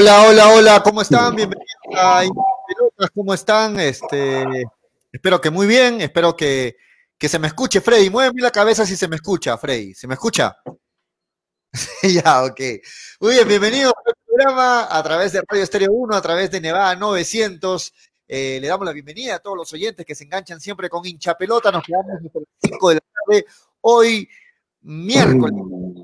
Hola, hola, hola, ¿cómo están? Bienvenidos a Pelotas, ¿cómo están? Este, espero que muy bien, espero que, que se me escuche, Freddy. Muéveme la cabeza si se me escucha, Freddy. ¿Se me escucha? ya, ok. Muy bien, bienvenidos al programa a través de Radio Estéreo 1, a través de Nevada 900. Eh, le damos la bienvenida a todos los oyentes que se enganchan siempre con hincha pelota. Nos quedamos hasta las 5 de la tarde. Hoy miércoles.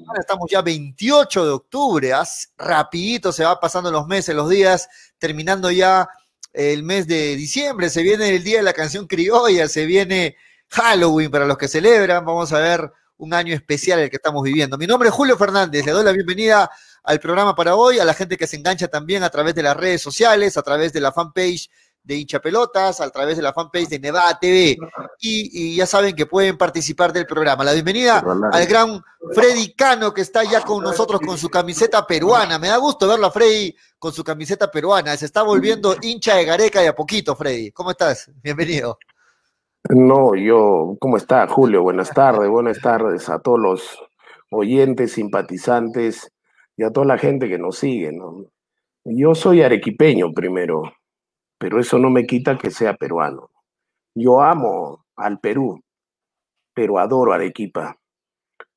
Ahora estamos ya 28 de octubre, rapidito se va pasando los meses, los días, terminando ya el mes de diciembre, se viene el día de la canción criolla, se viene Halloween para los que celebran, vamos a ver un año especial el que estamos viviendo. Mi nombre es Julio Fernández, le doy la bienvenida al programa para hoy, a la gente que se engancha también a través de las redes sociales, a través de la fanpage de hincha pelotas a través de la fanpage de Nevada TV. Y, ya saben que pueden participar del programa. La bienvenida al gran Freddy Cano, que está ya con nosotros con su camiseta peruana. Me da gusto verlo a Freddy con su camiseta peruana. Se está volviendo hincha de Gareca de a poquito, Freddy. ¿Cómo estás? Bienvenido. No, yo, ¿cómo está, Julio? Buenas tardes, buenas tardes a todos los oyentes, simpatizantes y a toda la gente que nos sigue. Yo soy arequipeño primero, pero eso no me quita que sea peruano. Yo amo al Perú, pero adoro Arequipa.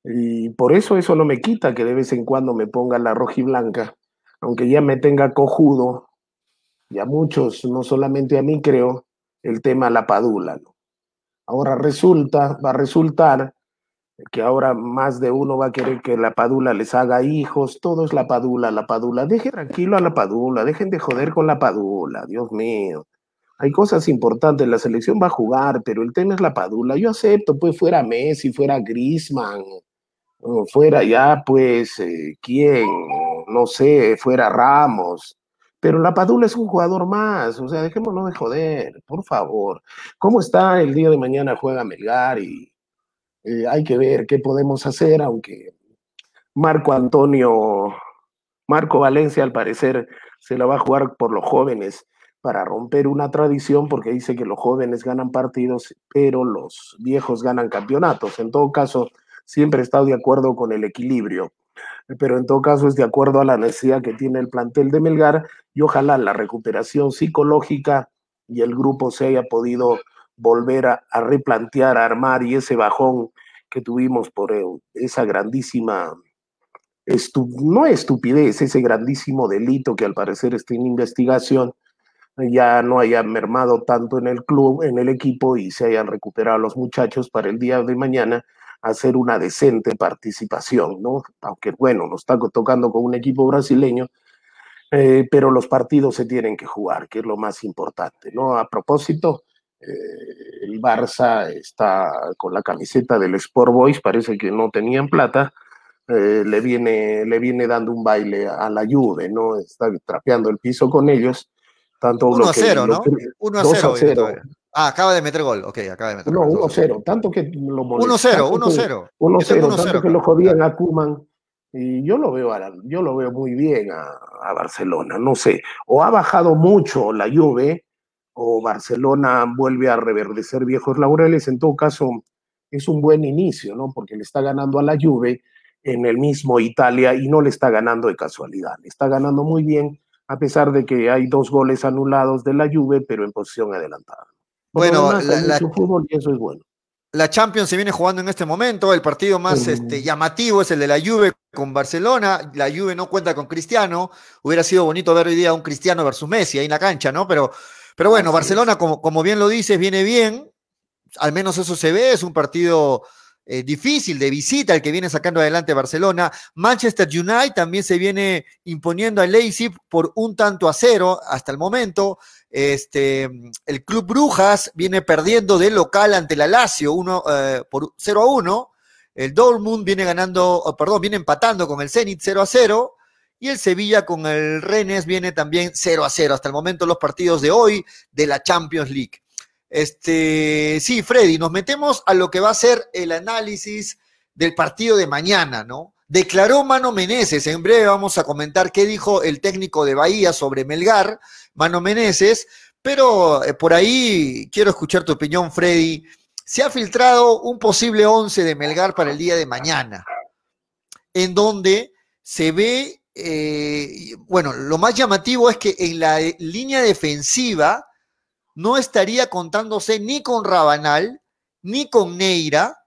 Y por eso eso no me quita que de vez en cuando me ponga la roja y blanca, aunque ya me tenga cojudo, y a muchos, no solamente a mí creo, el tema la padula. Ahora resulta, va a resultar que ahora más de uno va a querer que la Padula les haga hijos, todo es la Padula, la Padula. Dejen tranquilo a la Padula, dejen de joder con la Padula, Dios mío. Hay cosas importantes, la selección va a jugar, pero el tema es la Padula. Yo acepto, pues fuera Messi, fuera Grisman, fuera ya, pues, eh, ¿quién? No sé, fuera Ramos. Pero la Padula es un jugador más, o sea, dejémonos de joder, por favor. ¿Cómo está el día de mañana juega Melgar y eh, hay que ver qué podemos hacer, aunque Marco Antonio, Marco Valencia al parecer se la va a jugar por los jóvenes para romper una tradición porque dice que los jóvenes ganan partidos, pero los viejos ganan campeonatos. En todo caso, siempre he estado de acuerdo con el equilibrio, pero en todo caso es de acuerdo a la necesidad que tiene el plantel de Melgar y ojalá la recuperación psicológica y el grupo se haya podido volver a, replantear, a armar y ese bajón que tuvimos por eh, esa grandísima, no estupidez, ese grandísimo delito que al parecer está en investigación, ya no haya mermado tanto en el club, en el equipo y se hayan recuperado los muchachos para el día de mañana hacer una decente participación, ¿no? Aunque bueno, nos está tocando con un equipo brasileño, eh, pero los partidos se tienen que jugar, que es lo más importante, ¿no? A propósito, eh, el Barça está con la camiseta del Sport Boys, parece que no tenían plata, eh, le, viene, le viene dando un baile a la Juve, ¿no? Está trapeando el piso con ellos. Tanto 1 a 0, ¿no? 1 a 0. Ah, acaba de meter gol, ok, acaba de meter No, 1 a 0, tanto que lo 1 a 0, 1 a 0. 1 a 0, tanto que lo jodían a Kuman. Y yo lo veo, yo lo veo muy bien a, a Barcelona, no sé, o ha bajado mucho la Juve, o Barcelona vuelve a reverdecer viejos laureles, en todo caso es un buen inicio, ¿no? Porque le está ganando a la Juve en el mismo Italia y no le está ganando de casualidad, le está ganando muy bien a pesar de que hay dos goles anulados de la Juve, pero en posición adelantada. bueno, la, fútbol y eso es bueno. La Champions se viene jugando en este momento, el partido más este, llamativo es el de la Juve con Barcelona, la Juve no cuenta con Cristiano, hubiera sido bonito ver hoy día un Cristiano versus Messi ahí en la cancha, ¿no? Pero pero bueno, Barcelona, como, como, bien lo dices, viene bien, al menos eso se ve, es un partido eh, difícil de visita el que viene sacando adelante Barcelona. Manchester United también se viene imponiendo a Leipzig por un tanto a cero hasta el momento. Este, el Club Brujas viene perdiendo de local ante la Lazio uno, eh, por 0 a 1. El Dortmund viene ganando, oh, perdón, viene empatando con el Zenit 0 a 0. Y el Sevilla con el Rennes viene también 0 a 0 hasta el momento los partidos de hoy de la Champions League. Este, sí, Freddy, nos metemos a lo que va a ser el análisis del partido de mañana, ¿no? Declaró Mano Meneses, en breve vamos a comentar qué dijo el técnico de Bahía sobre Melgar, Mano Meneses, pero eh, por ahí quiero escuchar tu opinión, Freddy. Se ha filtrado un posible 11 de Melgar para el día de mañana, en donde se ve eh, bueno, lo más llamativo es que en la línea defensiva no estaría contándose ni con Rabanal, ni con Neira,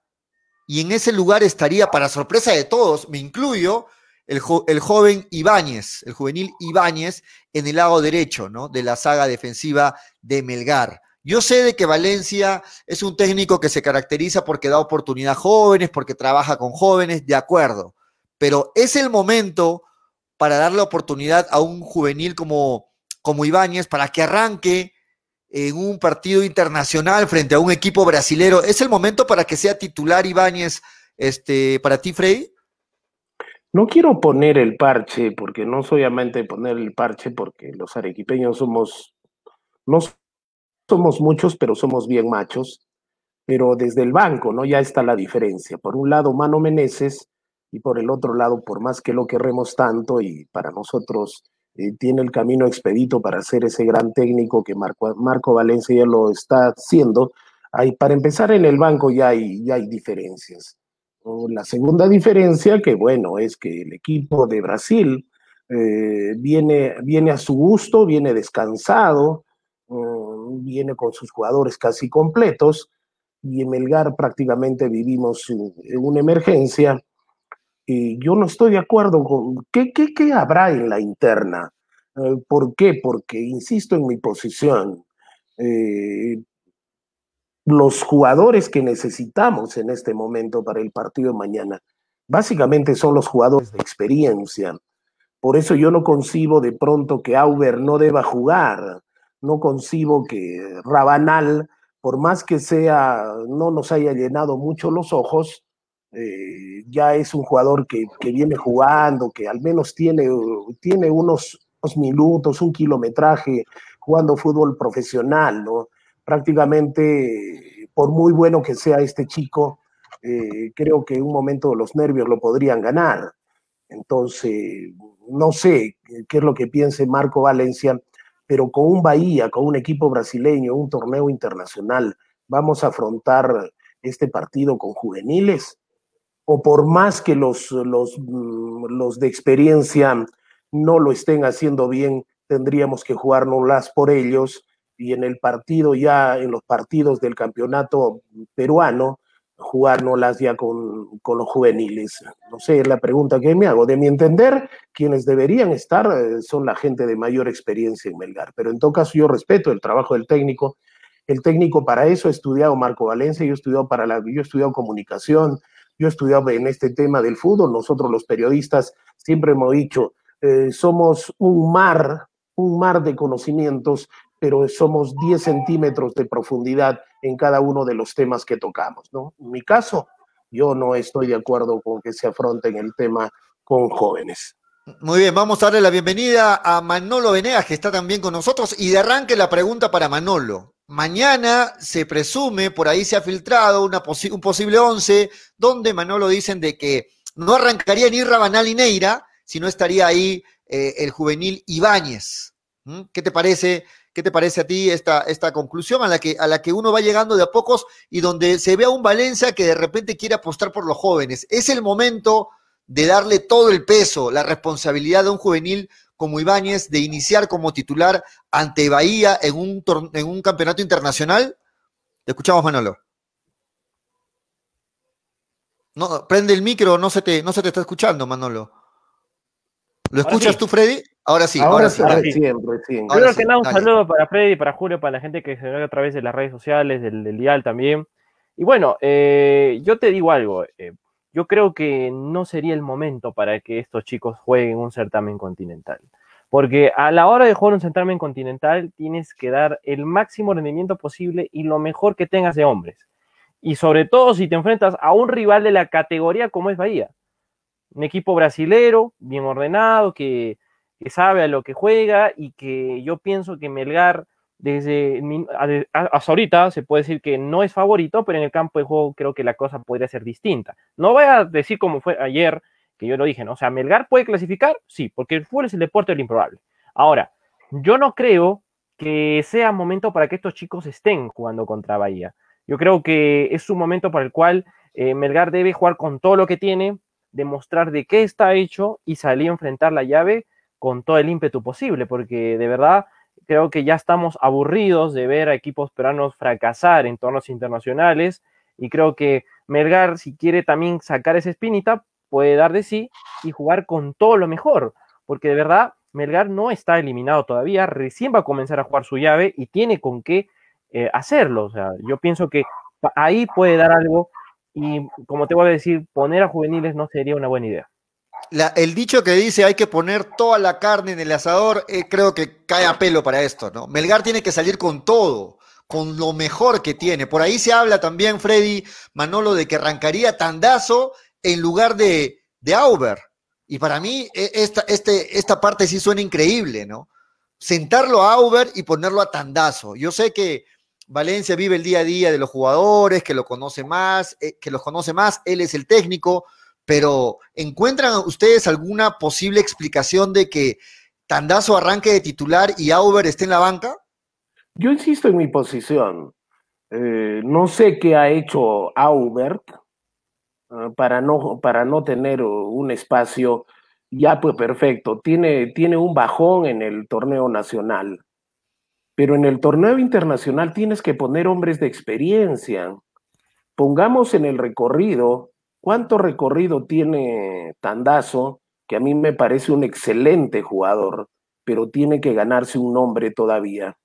y en ese lugar estaría, para sorpresa de todos, me incluyo, el, el, joven Ibáñez, el juvenil Ibáñez, en el lado derecho, ¿no? De la saga defensiva de Melgar. Yo sé de que Valencia es un técnico que se caracteriza porque da oportunidad a jóvenes, porque trabaja con jóvenes, de acuerdo, pero es el momento para darle oportunidad a un juvenil como, como Ibáñez para que arranque en un partido internacional frente a un equipo brasilero. ¿Es el momento para que sea titular Ibáñez este, para ti, Freddy? No quiero poner el parche, porque no soy amante de poner el parche, porque los arequipeños somos, no somos muchos, pero somos bien machos. Pero desde el banco, ¿no? Ya está la diferencia. Por un lado, Mano Meneses, y por el otro lado, por más que lo querremos tanto, y para nosotros eh, tiene el camino expedito para ser ese gran técnico que Marco, Marco Valencia ya lo está haciendo, hay, para empezar en el banco ya hay, ya hay diferencias. La segunda diferencia, que bueno, es que el equipo de Brasil eh, viene, viene a su gusto, viene descansado, mm, viene con sus jugadores casi completos, y en Melgar prácticamente vivimos una emergencia. Yo no estoy de acuerdo con qué, qué, qué habrá en la interna. Eh, ¿Por qué? Porque, insisto en mi posición, eh, los jugadores que necesitamos en este momento para el partido de mañana, básicamente son los jugadores de experiencia. Por eso yo no concibo de pronto que Auber no deba jugar, no concibo que Rabanal, por más que sea, no nos haya llenado mucho los ojos, eh, ya es un jugador que, viene jugando, que al menos tiene, tiene unos, unos minutos, un kilometraje jugando fútbol profesional, ¿no? prácticamente, por muy bueno que sea este chico, eh, creo que en un momento los nervios lo podrían ganar. Entonces, no sé qué es lo que piense Marco Valencia, pero con un Bahía, con un equipo brasileño, un torneo internacional, vamos a afrontar este partido con juveniles, o por más que los, los, los de experiencia no lo estén haciendo bien, tendríamos que jugárnoslas por ellos y en el partido ya, en los partidos del campeonato peruano, jugárnoslas ya con, con los juveniles. No sé, es la pregunta que me hago. De mi entender, quienes deberían estar eh, son la gente de mayor experiencia en Melgar, pero en todo caso yo respeto el trabajo del técnico. El técnico para eso ha estudiado Marco Valencia, yo he estudiado, para la, yo he estudiado comunicación, yo he estudiado en este tema del fútbol, nosotros los periodistas siempre hemos dicho, eh, somos un mar, un mar de conocimientos pero somos 10 centímetros de profundidad en cada uno de los temas que tocamos, ¿no? En mi caso, yo no estoy de acuerdo con que se afronten el tema con jóvenes. Muy bien, vamos a darle la bienvenida a Manolo Venegas, que está también con nosotros, y de arranque la pregunta para Manolo. Mañana se presume, por ahí se ha filtrado un posible 11, donde Manolo dicen de que no arrancaría ni Rabanal ni Neira, sino estaría ahí eh, el juvenil Ibáñez. ¿Mm? ¿Qué te parece ¿Qué te parece a ti esta, esta conclusión a la, que, a la que uno va llegando de a pocos y donde se ve a un Valencia que de repente quiere apostar por los jóvenes? Es el momento de darle todo el peso, la responsabilidad de un juvenil como Ibáñez de iniciar como titular ante Bahía en un, en un campeonato internacional? Te escuchamos, Manolo. No, prende el micro, no se te, no se te está escuchando, Manolo. ¿Lo escuchas tú, Freddy? Ahora sí, ahora, sí. Ahora sí. Primero que nada, un saludo para Freddy, para Julio, para la gente que se ve a través de las redes sociales, del, del dial también. Y bueno, eh, yo te digo algo. Eh, yo creo que no sería el momento para que estos chicos jueguen un certamen continental. Porque a la hora de jugar un certamen continental tienes que dar el máximo rendimiento posible y lo mejor que tengas de hombres. Y sobre todo si te enfrentas a un rival de la categoría como es Bahía un equipo brasilero, bien ordenado, que, sabe a lo que juega y que yo pienso que Melgar desde hasta ahorita se puede decir que no es favorito, pero en el campo de juego creo que la cosa podría ser distinta. No voy a decir como fue ayer, que yo lo dije, ¿no? O sea, Melgar puede clasificar, sí, porque el fútbol es el deporte de lo improbable. Ahora, yo no creo que sea momento para que estos chicos estén jugando contra Bahía. Yo creo que es un momento para el cual eh, Melgar debe jugar con todo lo que tiene, demostrar de qué está hecho y salir a enfrentar la llave con todo el ímpetu posible, porque de verdad creo que ya estamos aburridos de ver a equipos peruanos fracasar en torneos internacionales y creo que Melgar, si quiere también sacar esa espinita, puede dar de sí y jugar con todo lo mejor, porque de verdad Melgar no está eliminado todavía, recién va a comenzar a jugar su llave y tiene con qué eh, hacerlo. O sea, yo pienso que ahí puede dar algo y como te voy a decir, poner a juveniles no sería una buena idea. El dicho que dice hay que poner toda la carne en el asador, eh, creo que cae a pelo para esto, ¿no? Melgar tiene que salir con todo, con lo mejor que tiene. Por ahí se habla también, Freddy Manolo, de que arrancaría Tandazo en lugar de, de Auber. Y para mí e, esta, este, esta parte sí suena increíble, ¿no? Sentarlo a Auber y ponerlo a Tandazo. Yo sé que Valencia vive el día a día de los jugadores, que lo conoce más, eh, que los conoce más, él es el técnico, pero ¿encuentran ustedes alguna posible explicación de que Tandazo arranque de titular y Auber esté en la banca? Yo insisto en mi posición. Eh, no sé qué ha hecho Aubert ah, para, no, para no tener un espacio ya pues perfecto. Tiene, tiene un bajón en el torneo nacional pero en el torneo internacional tienes que poner hombres de experiencia. Pongamos en el recorrido, ¿cuánto recorrido tiene Tandazo? Que a mí me parece un excelente jugador, pero tiene que ganarse un nombre todavía.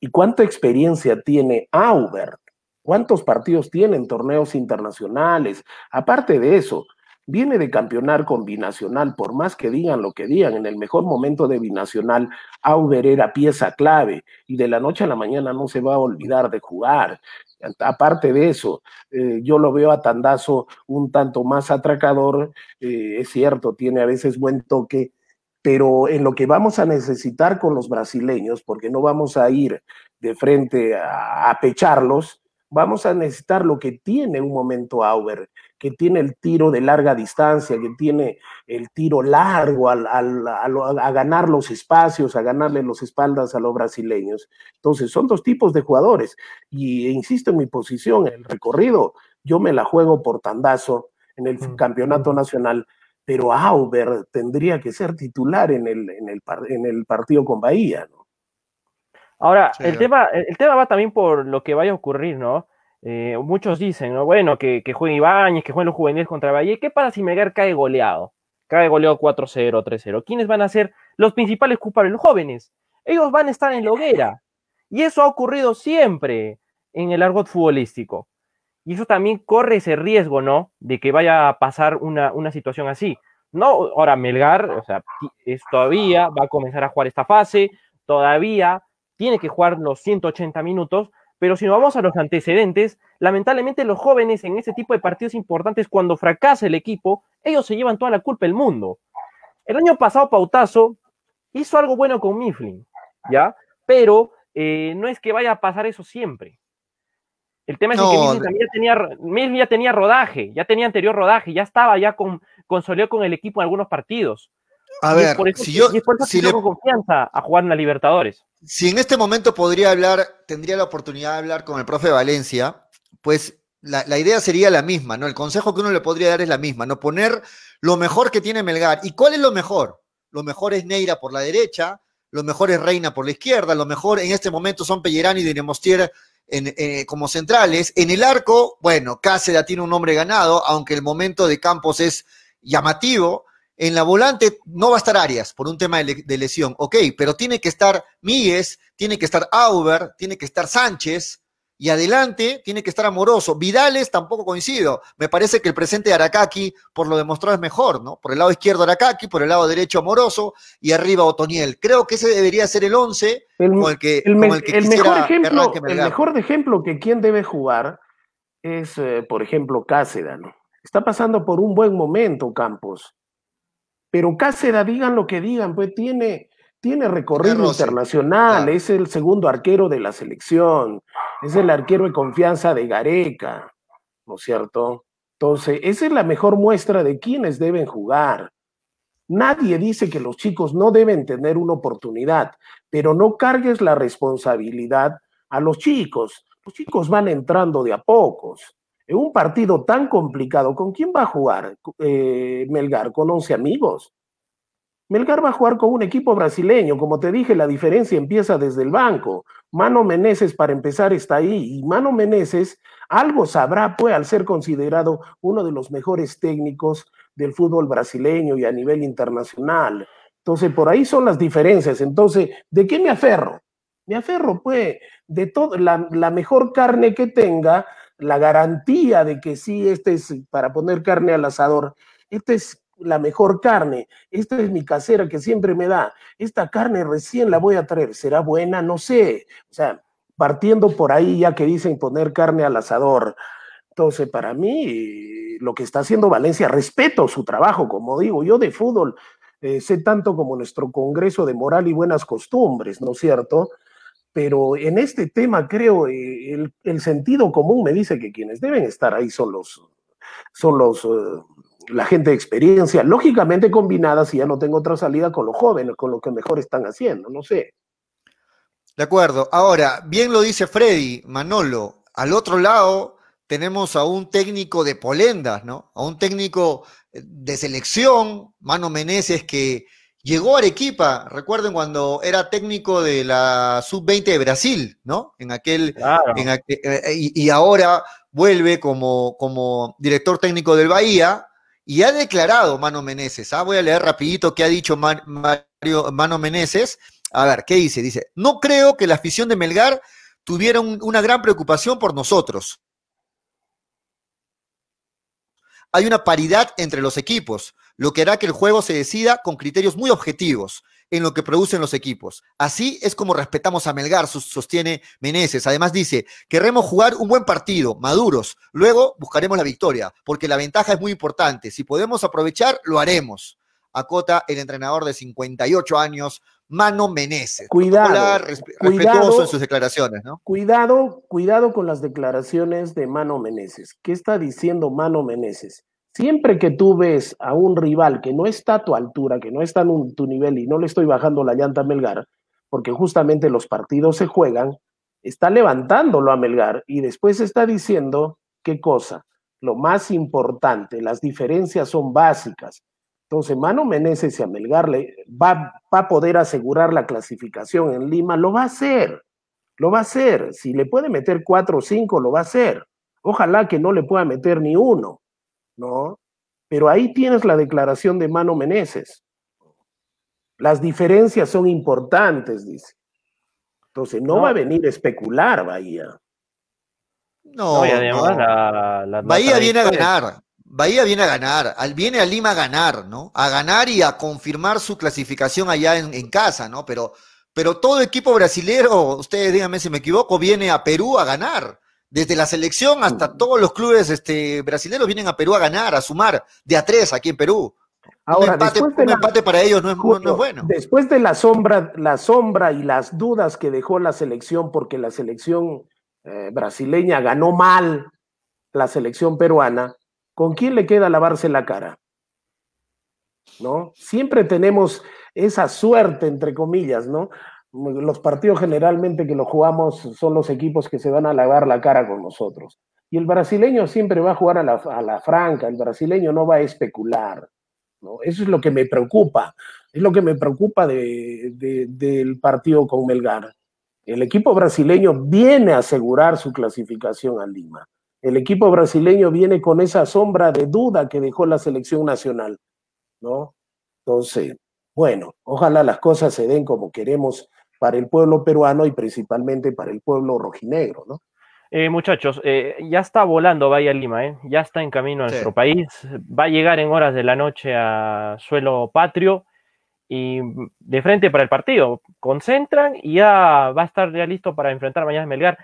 ¿Y cuánta experiencia tiene Aubert? ¿Cuántos partidos tiene en torneos internacionales? Aparte de eso, viene de campeonar con Binacional, por más que digan lo que digan, en el mejor momento de Binacional, Auber era pieza clave y de la noche a la mañana no se va a olvidar de jugar. Aparte de eso, eh, yo lo veo a Tandazo un tanto más atracador, eh, es cierto, tiene a veces buen toque, pero en lo que vamos a necesitar con los brasileños, porque no vamos a ir de frente a, a pecharlos, vamos a necesitar lo que tiene un momento Auber, que tiene el tiro de larga distancia, que tiene el tiro largo a ganar los espacios, a ganarle los espaldas a los brasileños. Entonces, son dos tipos de jugadores. Y insisto en mi posición, el recorrido, yo me la juego por tandazo en el mm, campeonato mm. nacional, pero Auber tendría que ser titular en el, en el, en el partido con Bahía, ¿no? Ahora, el, tema, el tema va también por lo que vaya a ocurrir, ¿no? Eh, muchos dicen, ¿no? Bueno, que, que juegue Ibáñez, que jueguen los juveniles contra Valle. ¿Qué pasa si Melgar cae goleado? Cae goleado 4-0, 3-0. ¿Quiénes van a ser los principales culpables? Los jóvenes. Ellos van a estar en la hoguera. Y eso ha ocurrido siempre en el argot futbolístico. Y eso también corre ese riesgo, ¿no? De que vaya a pasar una, una situación así. No, ahora Melgar, o sea, es, todavía va a comenzar a jugar esta fase, todavía tiene que jugar los 180 minutos, pero si nos vamos a los antecedentes, lamentablemente los jóvenes en ese tipo de partidos importantes, cuando fracasa el equipo, ellos se llevan toda la culpa del mundo. El año pasado Pautazo hizo algo bueno con Mifflin, ¿ya? Pero eh, no es que vaya a pasar eso siempre. El tema es que Mifflin también tenía, ya tenía rodaje, ya tenía anterior rodaje, ya estaba ya con, consolidó con el equipo en algunos partidos. A ver, si yo, si le... confianza a jugar en la Libertadores si en este momento podría hablar, tendría la oportunidad de hablar con el profe Valencia, pues la, idea sería la misma, ¿no? El consejo que uno le podría dar es la misma, ¿no? Poner lo mejor que tiene Melgar. ¿Y cuál es lo mejor? Lo mejor es Neira por la derecha, lo mejor es Reina por la izquierda, lo mejor en este momento son Pellerani y Dinemostier en, como centrales. En el arco, bueno, Cáceres tiene un nombre ganado, aunque el momento de Campos es llamativo. En la volante no va a estar Arias por un tema de, lesión, ok, pero tiene que estar Míguez, tiene que estar Auber, tiene que estar Sánchez, y adelante tiene que estar Amoroso. Vidales tampoco coincido. Me parece que el presente de Aracaki, por lo demostrado, es mejor, ¿no? Por el lado izquierdo Aracaki, por el lado derecho Amoroso y arriba Otoniel. Creo que ese debería ser el 11 como el que, el, mejor ejemplo, El mejor ejemplo que quien debe jugar es, eh, por ejemplo, Cáceres, ¿no? Está pasando por un buen momento, Campos. Pero Cáceres, digan lo que digan, pues tiene, tiene recorrido internacional, es el segundo arquero de la selección, es el arquero de confianza de Gareca, ¿no es cierto? Entonces, esa es la mejor muestra de quiénes deben jugar. Nadie dice que los chicos no deben tener una oportunidad, pero no cargues la responsabilidad a los chicos. Los chicos van entrando de a pocos. En un partido tan complicado, ¿con quién va a jugar eh, Melgar? ¿Con 11 amigos? Melgar va a jugar con un equipo brasileño. Como te dije, la diferencia empieza desde el banco. Mano Meneses, para empezar, está ahí. Y Mano Meneses algo sabrá, pues, al ser considerado uno de los mejores técnicos del fútbol brasileño y a nivel internacional. Entonces, por ahí son las diferencias. Entonces, ¿de qué me aferro? Me aferro, pues, de todo, la, la mejor carne que tenga, la garantía de que sí, este es para poner carne al asador, este es la mejor carne, esta es mi casera que siempre me da, esta carne recién la voy a traer, ¿será buena? No sé. O sea, partiendo por ahí ya que dicen poner carne al asador. Entonces, para mí, lo que está haciendo Valencia, respeto su trabajo, como digo, yo de fútbol eh, sé tanto como nuestro Congreso de Moral y Buenas Costumbres, ¿no es cierto? Pero en este tema creo, eh, el, sentido común me dice que quienes deben estar ahí son los, son los uh, la gente de experiencia, lógicamente combinada, si ya no tengo otra salida, con los jóvenes, con lo que mejor están haciendo, no sé. De acuerdo. Ahora, bien lo dice Freddy, Manolo, al otro lado tenemos a un técnico de polendas, ¿no? A un técnico de selección, Mano Meneses, que llegó a Arequipa, recuerden cuando era técnico de la sub-20 de Brasil, ¿no? En aquel, claro. en aquel y, y, ahora vuelve como, como director técnico del Bahía, y ha declarado Mano Meneses, ¿ah? voy a leer rapidito qué ha dicho Mario, Mano Meneses. A ver, ¿qué dice? Dice, no creo que la afición de Melgar tuviera un, una gran preocupación por nosotros. Hay una paridad entre los equipos, lo que hará que el juego se decida con criterios muy objetivos en lo que producen los equipos. Así es como respetamos a Melgar, sostiene Meneses. Además dice, queremos jugar un buen partido, maduros. Luego buscaremos la victoria, porque la ventaja es muy importante. Si podemos aprovechar, lo haremos. Acota el entrenador de 58 años, Mano Meneses. Cuidado, respetuoso cuidado, en sus declaraciones, ¿no? Cuidado, cuidado con las declaraciones de Mano Meneses. ¿Qué está diciendo Mano Meneses? Siempre que tú ves a un rival que no está a tu altura, que no está en tu nivel y no le estoy bajando la llanta a Melgar, porque justamente los partidos se juegan, está levantándolo a Melgar y después está diciendo qué cosa. Lo más importante, las diferencias son básicas. Entonces, Mano Meneses y a Melgar le va, va a poder asegurar la clasificación en Lima, lo va a hacer. Lo va a hacer. Si le puede meter cuatro o cinco, lo va a hacer. Ojalá que no le pueda meter ni uno ¿no? Pero ahí tienes la declaración de Mano Meneses. Las diferencias son importantes, dice. Entonces, no, no. va a venir a especular Bahía. No, no y además no. La, la Bahía viene a ganar. Bahía viene a ganar, viene a Lima a ganar, ¿no? A ganar y a confirmar su clasificación allá en, en casa, ¿no? Pero, pero todo equipo brasilero, ustedes díganme si me equivoco, viene a Perú a ganar. Desde la selección hasta todos los clubes este, brasileños vienen a Perú a ganar, a sumar de a tres aquí en Perú. Ahora, un empate, un para ellos no es, no es, bueno. Después de la sombra, la sombra y las dudas que dejó la selección, porque la selección eh, brasileña ganó mal la selección peruana, ¿con quién le queda lavarse la cara? ¿No? Siempre tenemos esa suerte, entre comillas, ¿no? Los partidos generalmente que los jugamos son los equipos que se van a lavar la cara con nosotros. Y el brasileño siempre va a jugar a la, franca, el brasileño no va a especular. Eso es lo que me preocupa, es lo que me preocupa de, de, del partido con Melgar. El equipo brasileño viene a asegurar su clasificación a Lima. El equipo brasileño viene con esa sombra de duda que dejó la selección nacional, ¿no? Entonces, bueno, ojalá las cosas se den como queremos para el pueblo peruano y principalmente para el pueblo rojinegro, ¿no? Eh, muchachos, eh, ya está volando Bahía Lima, ¿eh? ya está en camino a nuestro país, va a llegar en horas de la noche a suelo patrio y de frente para el partido, concentran y ya va a estar ya listo para enfrentar mañana a Melgar.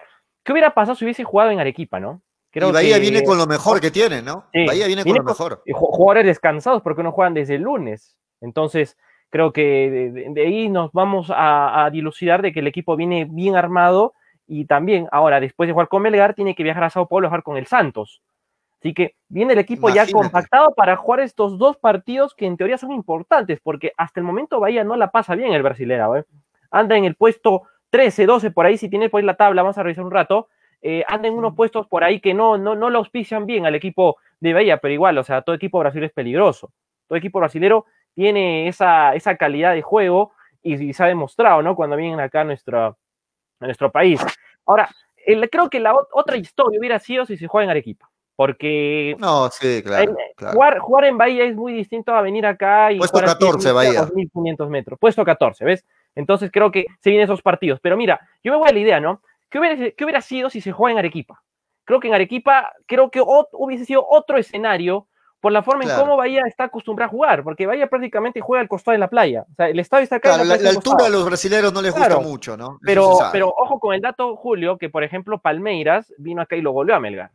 ¿Qué hubiera pasado si hubiese jugado en Arequipa, no? Creo y Bahía que... viene con lo mejor que tiene, ¿no? Sí, Bahía viene, viene con lo mejor. Jugadores descansados porque no juegan desde el lunes. Entonces, creo que de, de ahí nos vamos a, a, dilucidar de que el equipo viene bien armado y también ahora, después de jugar con Melgar, tiene que viajar a Sao Paulo a jugar con el Santos. Así que viene el equipo Imagínate. ya compactado para jugar estos dos partidos que en teoría son importantes, porque hasta el momento Bahía no la pasa bien el brasilero. ¿eh? Anda en el puesto 13, 12, por ahí, si tiene por ahí la tabla, vamos a revisar un rato. eh, anda en unos puestos por ahí que no, no, no lo auspician bien al equipo de Bahía, pero igual, o sea, todo equipo brasileño es peligroso. Todo equipo brasilero tiene esa, esa calidad de juego y, se ha demostrado, ¿no? Cuando vienen acá a nuestro, a nuestro país. Ahora, creo que la otra historia hubiera sido si se juega en Arequipa. Porque no, sí, claro, Jugar, jugar, en Bahía es muy distinto a venir acá y Puesto jugar 14, Bahía. 2.500 metros. Puesto 14, ¿ves? Entonces creo que se vienen esos partidos. Pero mira, yo me voy a la idea, ¿no? ¿Qué hubiera, ¿Qué hubiera sido si se juega en Arequipa? Creo que en Arequipa, creo que hubiese sido otro escenario por la forma en cómo Bahía está acostumbrado a jugar, porque Bahía prácticamente juega al costado de la playa. O sea, el estadio está acá. Claro, la, altura a los brasileños no les gusta mucho, ¿no? Pero, pero ojo con el dato, Julio, que por ejemplo Palmeiras vino acá y lo goleó a Melgar.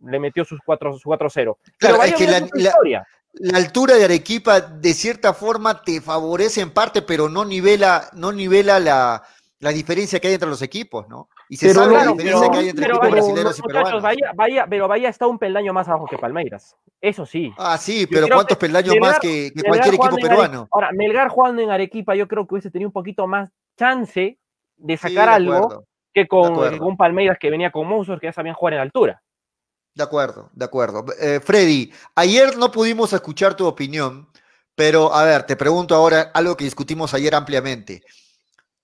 Le metió sus 4-0. Claro, es que la, la, altura de Arequipa de cierta forma te favorece en parte, pero no nivela, no nivela la, la diferencia que hay entre los equipos, ¿no? Y se sabe la diferencia que hay entre equipos brasileños y peruanos. Bahía, pero Bahía está un peldaño más abajo que Palmeiras. Eso sí. Ah, sí, pero ¿cuántos peldaños más que, cualquier equipo peruano? Ahora, Melgar jugando en Arequipa, yo creo que hubiese tenido un poquito más chance de sacar algo que con, un Palmeiras que venía con monstruos que ya sabían jugar en altura. De acuerdo, de acuerdo. Eh, Freddy, ayer no pudimos escuchar tu opinión, pero a ver, te pregunto ahora algo que discutimos ayer ampliamente.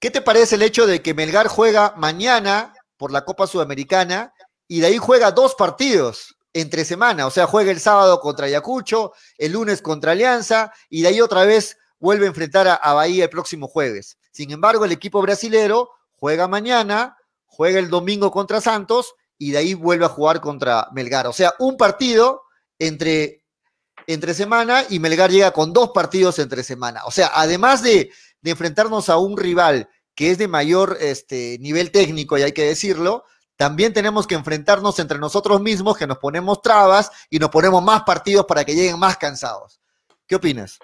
¿Qué te parece el hecho de que Melgar juega mañana por la Copa Sudamericana y de ahí juega dos partidos entre semana? O sea, juega el sábado contra Ayacucho, el lunes contra Alianza y de ahí otra vez vuelve a enfrentar a, Bahía el próximo jueves. Sin embargo, el equipo brasilero juega mañana, juega el domingo contra Santos y de ahí vuelve a jugar contra Melgar. O sea, un partido entre, entre semana y Melgar llega con dos partidos entre semana. O sea, además de de enfrentarnos a un rival que es de mayor este, nivel técnico, y hay que decirlo, también tenemos que enfrentarnos entre nosotros mismos, que nos ponemos trabas y nos ponemos más partidos para que lleguen más cansados. ¿Qué opinas?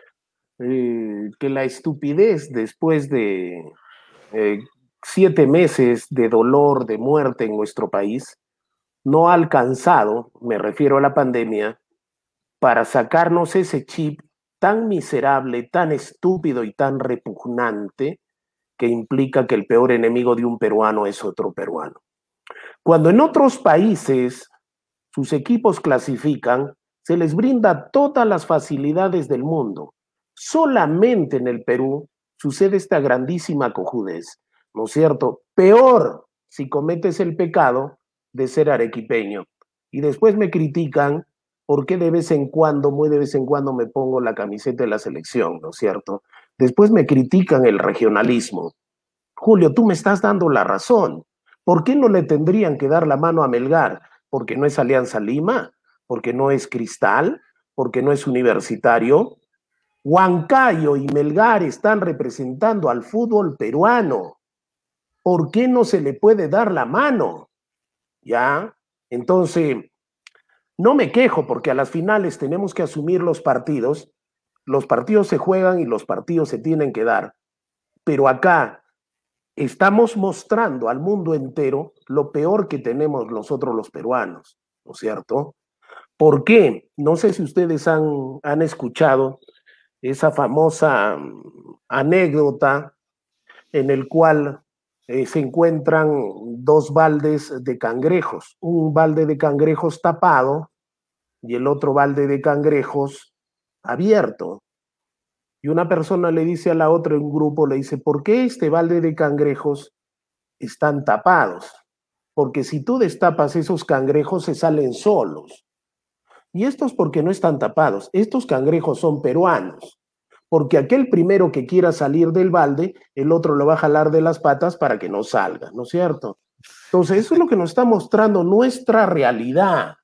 Que la estupidez después de eh, siete meses de dolor, de muerte en nuestro país, no ha alcanzado, me refiero a la pandemia, para sacarnos ese chip tan miserable, tan estúpido y tan repugnante que implica que el peor enemigo de un peruano es otro peruano. Cuando en otros países sus equipos clasifican, se les brinda todas las facilidades del mundo. Solamente en el Perú sucede esta grandísima cojudez, ¿no es cierto? Peor si cometes el pecado de ser arequipeño. Y después me critican ¿por qué de vez en cuando, muy de vez en cuando me pongo la camiseta de la selección, ¿no es cierto? Después me critican el regionalismo. Julio, tú me estás dando la razón. ¿Por qué no le tendrían que dar la mano a Melgar? ¿Porque no es Alianza Lima? ¿Porque no es Cristal? ¿Porque no es universitario? Huancayo y Melgar están representando al fútbol peruano. ¿Por qué no se le puede dar la mano? ¿Ya? Entonces, no me quejo porque a las finales tenemos que asumir los partidos. Los partidos se juegan y los partidos se tienen que dar. Pero acá estamos mostrando al mundo entero lo peor que tenemos nosotros los peruanos, ¿no es cierto? ¿Por qué? No sé si ustedes han, han escuchado esa famosa mm, anécdota en el cual eh, se encuentran dos baldes de cangrejos, un balde de cangrejos tapado y el otro balde de cangrejos abierto. Y una persona le dice a la otra, en un grupo le dice, ¿por qué este balde de cangrejos están tapados? Porque si tú destapas esos cangrejos se salen solos. Y estos porque no están tapados. Estos cangrejos son peruanos porque aquel primero que quiera salir del balde, el otro lo va a jalar de las patas para que no salga, ¿no es cierto? Entonces, eso es lo que nos está mostrando nuestra realidad,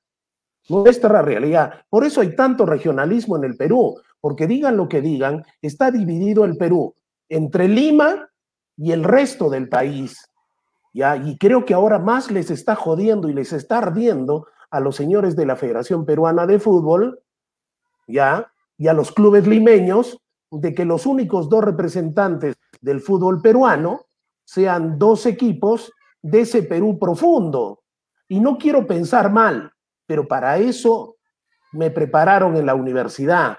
nuestra realidad. Por eso hay tanto regionalismo en el Perú, porque digan lo que digan, está dividido el Perú entre Lima y el resto del país. ¿ya? Y creo que ahora más les está jodiendo y les está ardiendo a los señores de la Federación Peruana de Fútbol, ¿ya? Y a los clubes limeños, de que los únicos dos representantes del fútbol peruano sean dos equipos de ese Perú profundo. Y no quiero pensar mal, pero para eso me prepararon en la universidad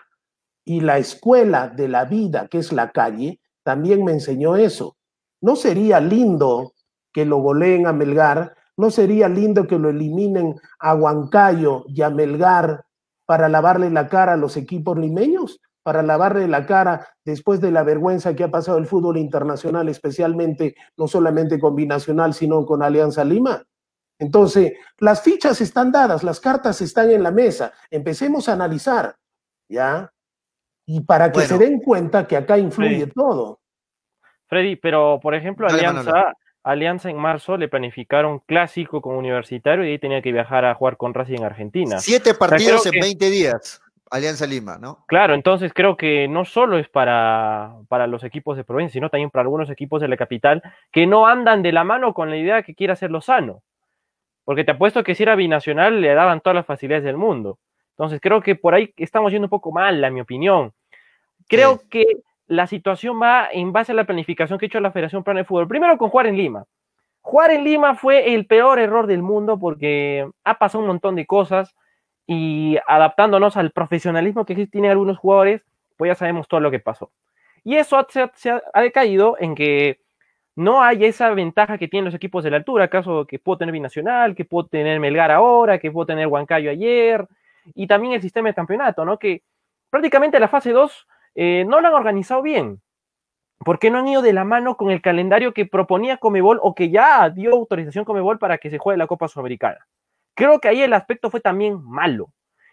y la escuela de la vida, que es la calle, también me enseñó eso. ¿No sería lindo que lo goleen a Melgar, ¿No sería lindo que lo eliminen a Huancayo y a Melgar para lavarle la cara a los equipos limeños? Para lavarle la cara después de la vergüenza que ha pasado el fútbol internacional, especialmente no solamente con Binacional, sino con Alianza Lima. Entonces, las fichas están dadas, las cartas están en la mesa. Empecemos a analizar, ¿ya? Y para que se den cuenta que acá influye todo. Freddy, pero por ejemplo, Alianza, Alianza en marzo le planificaron clásico con Universitario y ahí tenía que viajar a jugar con Racing en Argentina. Siete partidos en 20 días. Alianza Lima, ¿no? Claro, entonces creo que no solo es para, para los equipos de provincia, sino también para algunos equipos de la capital que no andan de la mano con la idea que quiere hacer Lozano. Porque te apuesto que si era binacional le daban todas las facilidades del mundo. Entonces creo que por ahí estamos yendo un poco mal, a mi opinión. Creo que la situación va en base a la planificación que ha hecho la Federación Plana de Fútbol. Primero con jugar en Lima. Jugar en Lima fue el peor error del mundo porque ha pasado un montón de cosas y adaptándonos al profesionalismo que tienen algunos jugadores, pues ya sabemos todo lo que pasó. Y eso se, ha decaído en que no hay esa ventaja que tienen los equipos de la altura, caso que puedo tener Binacional, que puedo tener Melgar ahora, que puedo tener Huancayo ayer, y también el sistema de campeonato, ¿no? Que prácticamente la fase 2 eh, no lo han organizado bien. porque no han ido de la mano con el calendario que proponía Comebol o que ya dio autorización Comebol para que se juegue la Copa Sudamericana? Creo que ahí el aspecto fue también malo.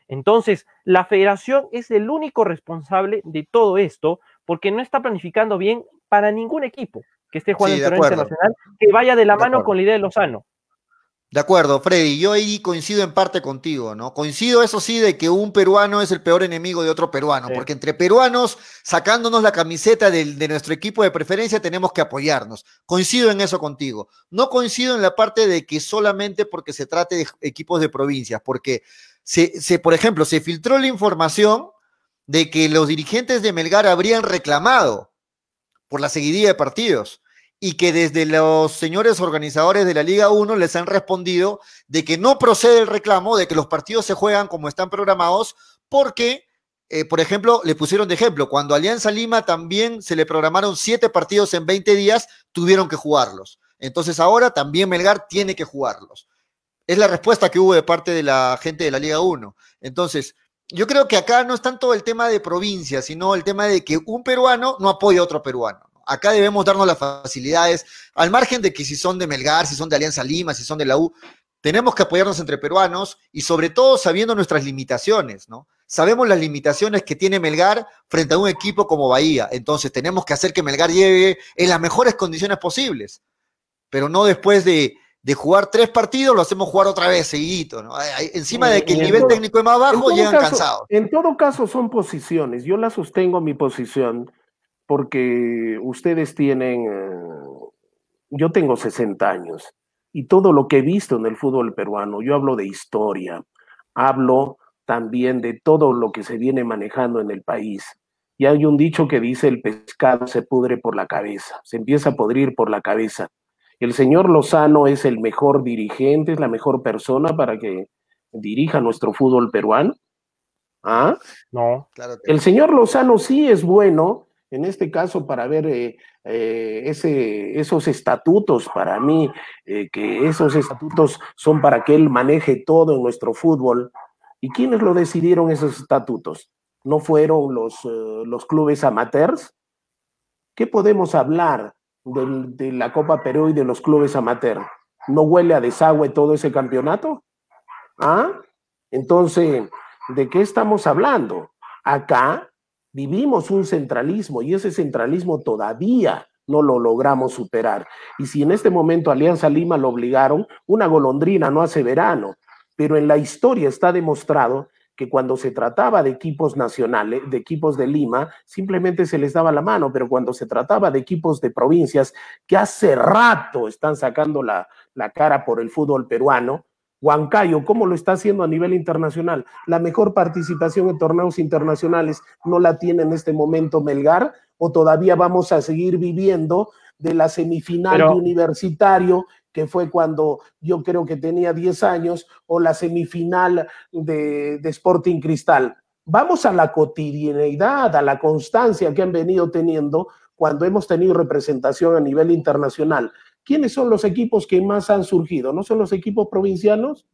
Entonces, la federación es el único responsable de todo esto porque no está planificando bien para ningún equipo que esté jugando en el torneo internacional que vaya de la mano con la idea de Lozano. De acuerdo, Freddy, yo ahí coincido en parte contigo, ¿no? Coincido, eso sí, de que un peruano es el peor enemigo de otro peruano, porque entre peruanos, sacándonos la camiseta de, nuestro equipo de preferencia, tenemos que apoyarnos. Coincido en eso contigo. No coincido en la parte de que solamente porque se trate de equipos de provincias, porque, se, se, por ejemplo, se filtró la información de que los dirigentes de Melgar habrían reclamado por la seguidilla de partidos y que desde los señores organizadores de la Liga 1 les han respondido de que no procede el reclamo, de que los partidos se juegan como están programados, porque, eh, por ejemplo, le pusieron de ejemplo, cuando Alianza Lima también se le programaron siete partidos en 20 días, tuvieron que jugarlos. Entonces ahora también Melgar tiene que jugarlos. Es la respuesta que hubo de parte de la gente de la Liga 1. Entonces, yo creo que acá no es tanto el tema de provincia, sino el tema de que un peruano no apoya a otro peruano. Acá debemos darnos las facilidades, al margen de que si son de Melgar, si son de Alianza Lima, si son de la U, tenemos que apoyarnos entre peruanos y sobre todo sabiendo nuestras limitaciones, ¿no? Sabemos las limitaciones que tiene Melgar frente a un equipo como Bahía, entonces tenemos que hacer que Melgar llegue en las mejores condiciones posibles, pero no después de, jugar tres partidos, lo hacemos jugar otra vez seguidito, ¿no? Encima de que el nivel técnico es más bajo, llegan cansados. En todo caso son posiciones, yo la sostengo mi posición porque ustedes tienen, eh, yo tengo 60 años y todo lo que he visto en el fútbol peruano, yo hablo de historia, hablo también de todo lo que se viene manejando en el país. Y hay un dicho que dice el pescado se pudre por la cabeza, se empieza a podrir por la cabeza. El señor Lozano es el mejor dirigente, es la mejor persona para que dirija nuestro fútbol peruano. ¿Ah? No. El señor Lozano sí es bueno en este caso para ver eh, eh, esos estatutos, para mí, eh, que esos estatutos son para que él maneje todo en nuestro fútbol. ¿Y quiénes lo decidieron esos estatutos? ¿No fueron los, los clubes amateurs? ¿Qué podemos hablar de, de la Copa Perú y de los clubes amateurs? ¿No huele a desagüe todo ese campeonato? ¿Ah? Entonces, ¿de qué estamos hablando? Acá Vivimos un centralismo y ese centralismo todavía no lo logramos superar. Y si en este momento Alianza Lima lo obligaron, una golondrina no hace verano, pero en la historia está demostrado que cuando se trataba de equipos nacionales, de equipos de Lima, simplemente se les daba la mano, pero cuando se trataba de equipos de provincias que hace rato están sacando la, la cara por el fútbol peruano, Huancayo, ¿cómo lo está haciendo a nivel internacional? La mejor participación en torneos internacionales no la tiene en este momento Melgar, o todavía vamos a seguir viviendo de la semifinal de universitario, que fue cuando yo creo que tenía 10 años, o la semifinal de, de Sporting Cristal. Vamos a la cotidianeidad, a la constancia que han venido teniendo cuando hemos tenido representación a nivel internacional. ¿Quiénes son los equipos que más han surgido? ¿No son los equipos provincianos?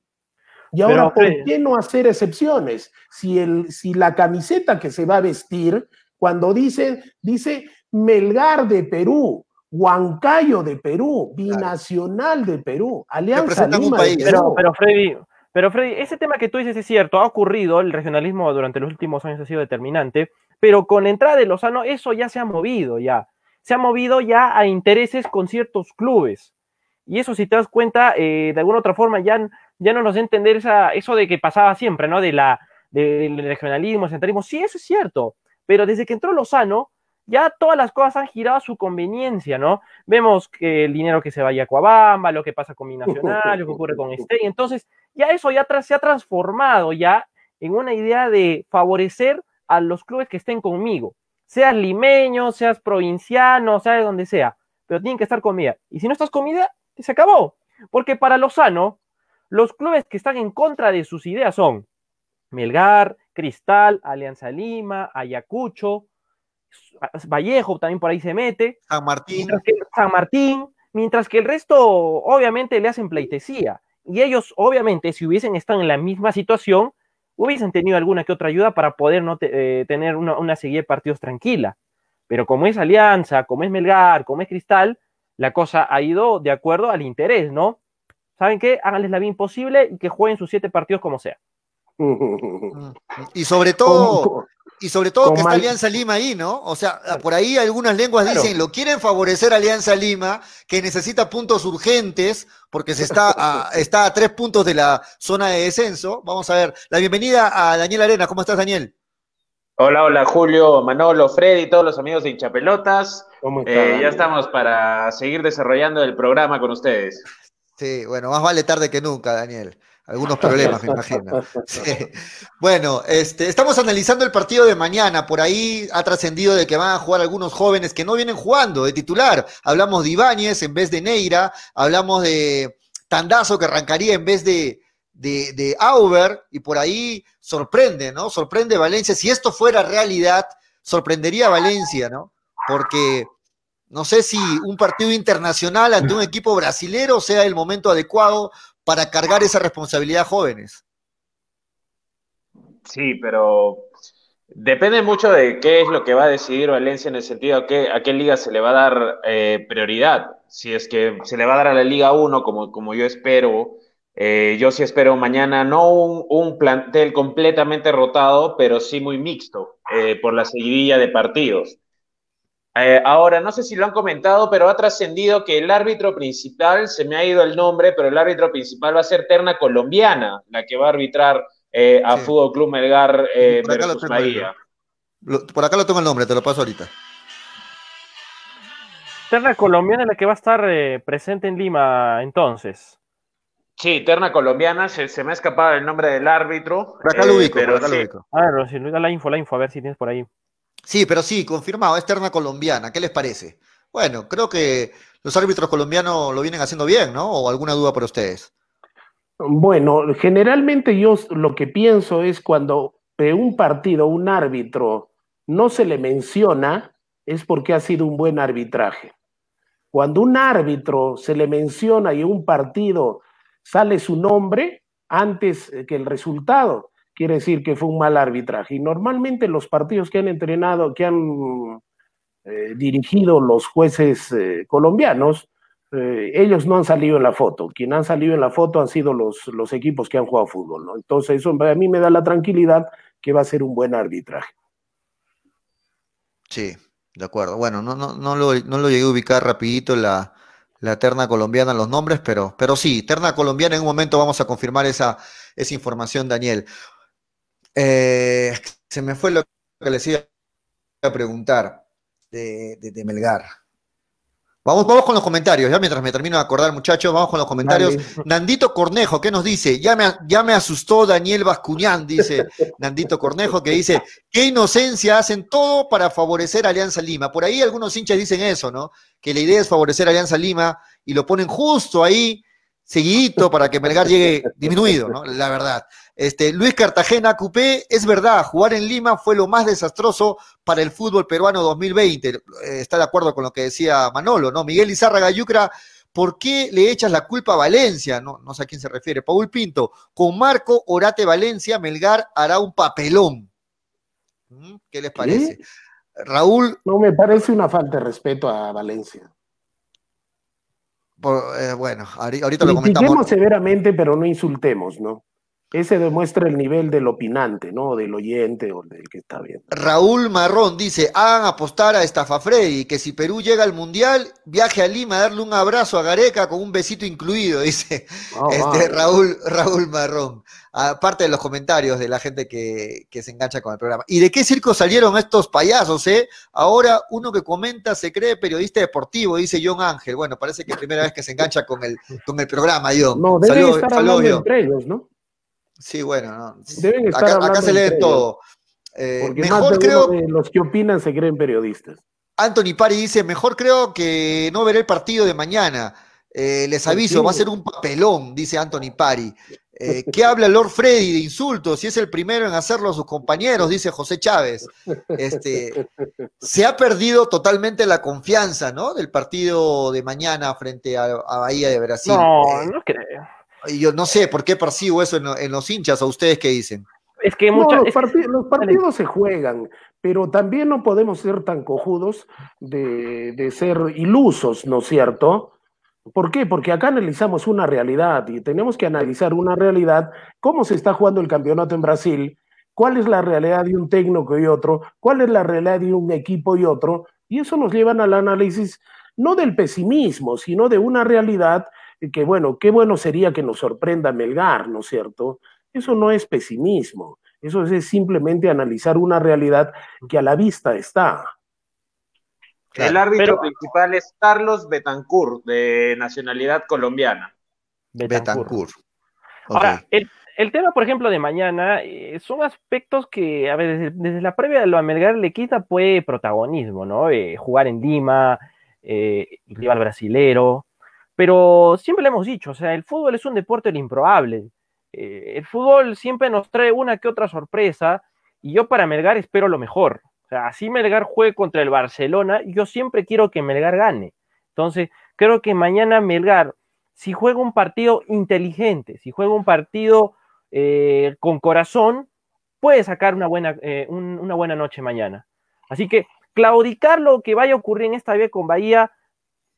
Y ahora, ¿por qué no hacer excepciones? Si, el, si la camiseta que se va a vestir, cuando dice, dice Melgar de Perú, Huancayo de Perú, Binacional de Perú, Alianza Lima de Perú. Pero, Freddy, pero Freddy, ese tema que tú dices es cierto, ha ocurrido, el regionalismo durante los últimos años ha sido determinante, pero con la entrada de Lozano eso ya se ha movido ya. Se ha movido ya a intereses con ciertos clubes. Y eso, si te das cuenta, eh, de alguna otra forma ya, ya no nos da entender esa, eso de que pasaba siempre, ¿no? De la, del regionalismo, el centralismo. Sí, eso es cierto. Pero desde que entró Lozano, ya todas las cosas han girado a su conveniencia, ¿no? Vemos que el dinero que se vaya a Coabamba, lo que pasa con mi nacional, lo que ocurre con este, entonces ya eso ya se ha transformado ya en una idea de favorecer a los clubes que estén conmigo, seas limeño, seas provinciano, sea de donde sea, pero tienen que estar comida. Y si no estás comida, se acabó. Porque para Lozano, los clubes que están en contra de sus ideas son Melgar, Cristal, Alianza Lima, Ayacucho, Vallejo también por ahí se mete. San Martín. San Martín, mientras que el resto obviamente le hacen pleitesía. Y ellos obviamente si hubiesen estado en la misma situación, hubiesen tenido alguna que otra ayuda para poder no eh, tener una, una seguida de partidos tranquila. Pero como es Alianza, como es Melgar, como es Cristal, la cosa ha ido de acuerdo al interés, ¿no? ¿Saben qué? Háganles la vida imposible y que jueguen sus siete partidos como sea. Y sobre todo, y sobre todo que está Alianza Lima ahí, ¿no? O sea, por ahí algunas lenguas dicen, lo quieren favorecer Alianza Lima, que necesita puntos urgentes, porque se está a, está a tres puntos de la zona de descenso. Vamos a ver, la bienvenida a Daniel Arena. ¿Cómo estás, Daniel? Hola, hola, Julio, Manolo, Freddy, todos los amigos de Hinchapelotas. ¿Cómo eh, ya estamos para seguir desarrollando el programa con ustedes. Sí, bueno, más vale tarde que nunca, Daniel algunos problemas, me imagino. Bueno, este, estamos analizando el partido de mañana. Por ahí ha trascendido de que van a jugar algunos jóvenes que no vienen jugando de titular. Hablamos de Ibáñez en vez de Neira, hablamos de Tandazo que arrancaría en vez de, de, de Auber, y por ahí sorprende, ¿no? Sorprende Valencia. Si esto fuera realidad, sorprendería a Valencia, ¿no? Porque no sé si un partido internacional ante un equipo brasilero sea el momento adecuado para cargar esa responsabilidad a jóvenes. Sí, pero depende mucho de qué es lo que va a decidir Valencia en el sentido a qué, a qué liga se le va a dar eh, prioridad. Si es que se le va a dar a la Liga 1, como, como yo espero, eh, yo sí espero mañana no un, plantel completamente rotado, pero sí muy mixto eh, por la seguidilla de partidos. Eh, ahora, no sé si lo han comentado, pero ha trascendido que el árbitro principal, se me ha ido el nombre, pero el árbitro principal va a ser Terna Colombiana, la que va a arbitrar eh, a Fútbol Club Melgar eh, por versus Bahía. por acá lo tengo el nombre, te lo paso ahorita. Terna Colombiana es la que va a estar presente en Lima entonces. Sí, Terna Colombiana, se, me ha escapado el nombre del árbitro. Por acá lo ubico, pero por acá lo ubico. A ver, si da la info, la info, a ver si tienes por ahí. Sí, pero sí, confirmado, es terna colombiana. ¿Qué les parece? Bueno, creo que los árbitros colombianos lo vienen haciendo bien, ¿no? ¿O alguna duda por ustedes? Bueno, generalmente yo lo que pienso es cuando de un partido un árbitro no se le menciona, es porque ha sido un buen arbitraje. Cuando un árbitro se le menciona y un partido sale su nombre antes que el resultado, quiere decir que fue un mal arbitraje. Y normalmente los partidos que han entrenado, que han eh, dirigido los jueces eh, colombianos, eh, ellos no han salido en la foto. Quien han salido en la foto han sido los, equipos que han jugado fútbol. Entonces eso a mí me da la tranquilidad que va a ser un buen arbitraje. Sí, de acuerdo. Bueno, no, no, no, lo, no lo llegué a ubicar rapidito la, la terna colombiana, los nombres, pero, pero sí, terna colombiana, en un momento vamos a confirmar esa, esa información, Daniel. Eh, se me fue lo que les iba a preguntar de, Melgar. Vamos, vamos con los comentarios, ya mientras me termino de acordar, muchachos, vamos con los comentarios. Nandito Cornejo, ¿qué nos dice? Ya me, ya me asustó Daniel Bascuñán, dice Nandito Cornejo, que dice, qué inocencia, hacen todo para favorecer a Alianza Lima. Por ahí algunos hinchas dicen eso, ¿no? Que la idea es favorecer a Alianza Lima y lo ponen justo ahí, seguidito, para que Melgar llegue disminuido, ¿no? La verdad. Este, Luis Cartagena Cupé, es verdad, jugar en Lima fue lo más desastroso para el fútbol peruano 2020. Eh, está de acuerdo con lo que decía Manolo, ¿no? Miguel Izárraga Yucra, ¿por qué le echas la culpa a Valencia? No, no sé a quién se refiere. Paul Pinto, con Marco Orate Valencia, Melgar hará un papelón. ¿Mm? ¿Qué les parece? Raúl. No me parece una falta de respeto a Valencia. Eh, bueno, ahorita lo comentamos. severamente, pero no insultemos, ¿no? Ese demuestra el nivel del opinante, ¿no? Del oyente o del que está viendo. Raúl Marrón dice, hagan apostar a Estafa Freddy, que si Perú llega al Mundial, viaje a Lima a darle un abrazo a Gareca con un besito incluido, dice ah, este, Raúl, Raúl Marrón. Aparte de los comentarios de la gente que, que, se engancha con el programa. ¿Y de qué circo salieron estos payasos, eh? Ahora uno que comenta se cree periodista deportivo, dice John Ángel. Bueno, parece que es la primera vez que se engancha con el, con el programa, John. No, debe estar hablando entre ellos, ¿no? Sí, bueno, acá, se lee todo. Eh, mejor creo. los que opinan se creen periodistas. Anthony Pari dice: Mejor creo que no veré el partido de mañana. Eh, les aviso, va a ser un papelón, dice Anthony Pari. Eh, ¿Qué habla Lord Freddy de insultos? Si es el primero en hacerlo a sus compañeros, dice José Chávez. Este, se ha perdido totalmente la confianza, ¿no? Del partido de mañana frente a, a Bahía de Brasil. No, no creo yo no sé por qué percibo eso en, los hinchas, ¿a ustedes qué dicen? Es que los, partidos se juegan, pero también no podemos ser tan cojudos de, ser ilusos, ¿no es cierto? ¿Por qué? Porque acá analizamos una realidad y tenemos que analizar una realidad, cómo se está jugando el campeonato en Brasil, cuál es la realidad de un técnico y otro, cuál es la realidad de un equipo y otro, y eso nos lleva al análisis no del pesimismo, sino de una realidad que bueno, qué bueno sería que nos sorprenda Melgar, ¿no es cierto? Eso no es pesimismo, eso es simplemente analizar una realidad que a la vista está. El árbitro principal es Carlos Betancourt, de nacionalidad colombiana. Betancourt. Ahora, el, tema, por ejemplo, de mañana eh, son aspectos que, a ver, desde, la previa de lo a Melgar le quita pues protagonismo, ¿no? Eh, jugar en Lima, eh, rival brasilero, pero siempre le hemos dicho, o sea, el fútbol es un deporte lo improbable. Eh, el fútbol siempre nos trae una que otra sorpresa y yo para Melgar espero lo mejor. O sea, así Melgar juegue contra el Barcelona, yo siempre quiero que Melgar gane. Entonces, creo que mañana Melgar, si juega un partido inteligente, si juega un partido eh, con corazón, puede sacar una buena, eh, una buena noche mañana. Así que claudicar lo que vaya a ocurrir en esta vez con Bahía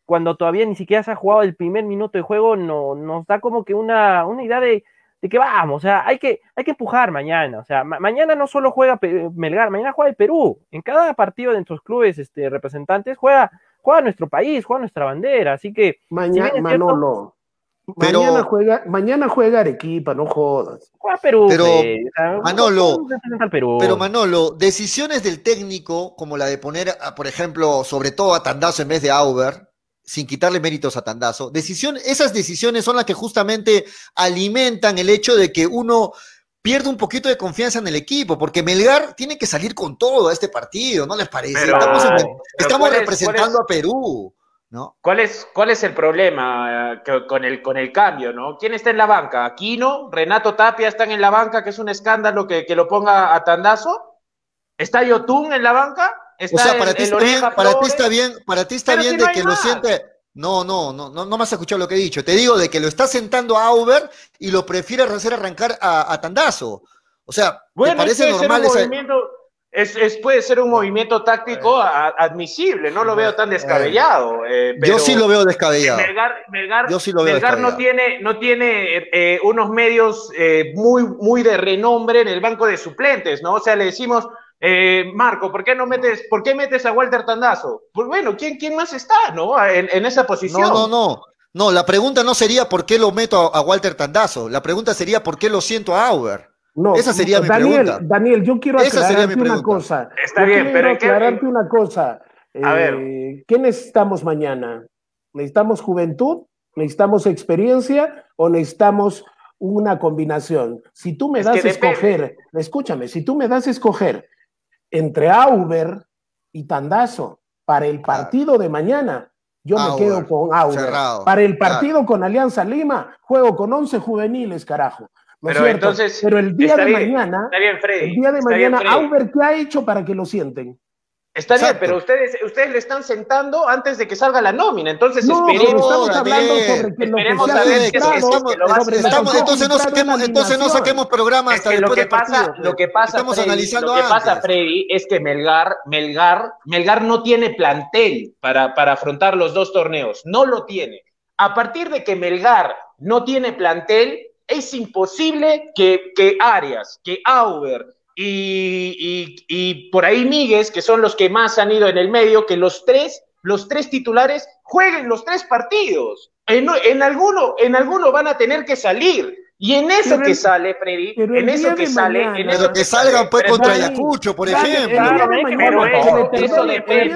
cuando todavía ni siquiera se ha jugado el primer minuto de juego, no, nos da como que una, una idea de, que vamos, o sea, hay que, hay que empujar mañana, o sea, mañana no solo juega Melgar, mañana juega el Perú, en cada partido de nuestros clubes este, representantes juega, juega nuestro país, juega nuestra bandera, así que... Mañana, Manolo, mañana, juega, mañana juega Arequipa, no jodas. Juega Perú, pero, Manolo, pero Manolo, decisiones del técnico, como la de poner, por ejemplo, sobre todo a Tandazo en vez de Auber, sin quitarle méritos a Tandazo, decisión, esas decisiones son las que justamente alimentan el hecho de que uno pierde un poquito de confianza en el equipo, porque Melgar tiene que salir con todo a este partido, ¿no les parece? estamos, representando a Perú, ¿no? ¿Cuál es, cuál es el problema eh, con, el, con el cambio, ¿no? ¿Quién está en la banca? ¿Aquino? ¿Renato Tapia están en la banca, que es un escándalo que, que lo ponga a Tandazo? ¿Está Yotun en la banca? O sea, para ti, está bien, para ti está bien, para ti está bien de que lo siente. No, no, no, no, no me has escuchado lo que he dicho. Te digo de que lo está sentando a Auber y lo prefiere hacer arrancar a, Tandazo. O sea, bueno, parece normal es, puede ser un movimiento táctico admisible, no lo veo tan descabellado. Eh, yo sí lo veo descabellado. yo sí lo veo no tiene, no tiene eh, unos medios eh, muy, muy de renombre en el banco de suplentes, ¿no? O sea, le decimos, eh, Marco, ¿por qué no metes, por qué metes a Walter Tandazo? Pues bueno, ¿quién, quién más está, no? En, esa posición. No, no, no. No, la pregunta no sería por qué lo meto a, Walter Tandazo. La pregunta sería por qué lo siento a Auber. No, esa sería mi pregunta. Daniel, yo quiero aclararte una cosa. Está bien, pero aclararte una cosa. A ver. Eh, ¿Qué necesitamos mañana? ¿Necesitamos juventud? ¿Necesitamos experiencia? ¿O necesitamos una combinación? Si tú me das a escoger, escúchame, si tú me das a escoger entre Auber y Tandazo para el partido de mañana, yo me quedo con Auber. para el partido con Alianza Lima, juego con 11 juveniles, carajo. pero entonces, pero el día de mañana, el día de mañana, Auber, ¿qué ha hecho para que lo sienten? Está bien, pero ustedes, ustedes le están sentando antes de que salga la nómina, entonces no, esperemos. estamos hablando sobre que esperemos lo que a ver es que lo. Estamos, entonces, no saquemos, entonces no saquemos Es que lo que del pasa, partido. lo que pasa, Estamos Freddy, analizando lo que pasa. Freddy, es que Melgar, Melgar, Melgar no tiene plantel para, para afrontar los dos torneos, no lo tiene. A partir de que Melgar no tiene plantel, es imposible que, que Arias, que Auber y, y, y por ahí Míguez, que son los que más han ido en el medio, que los tres, los tres titulares jueguen los tres partidos. En, en alguno, en alguno van a tener que salir. Y en eso Pero que el- sale, Freddy, pero en eso que sale, mañana- en Pero eso que sale, salgan pues contra Freddy, Ayacucho, por ejemplo. Claro, pero eso, depende,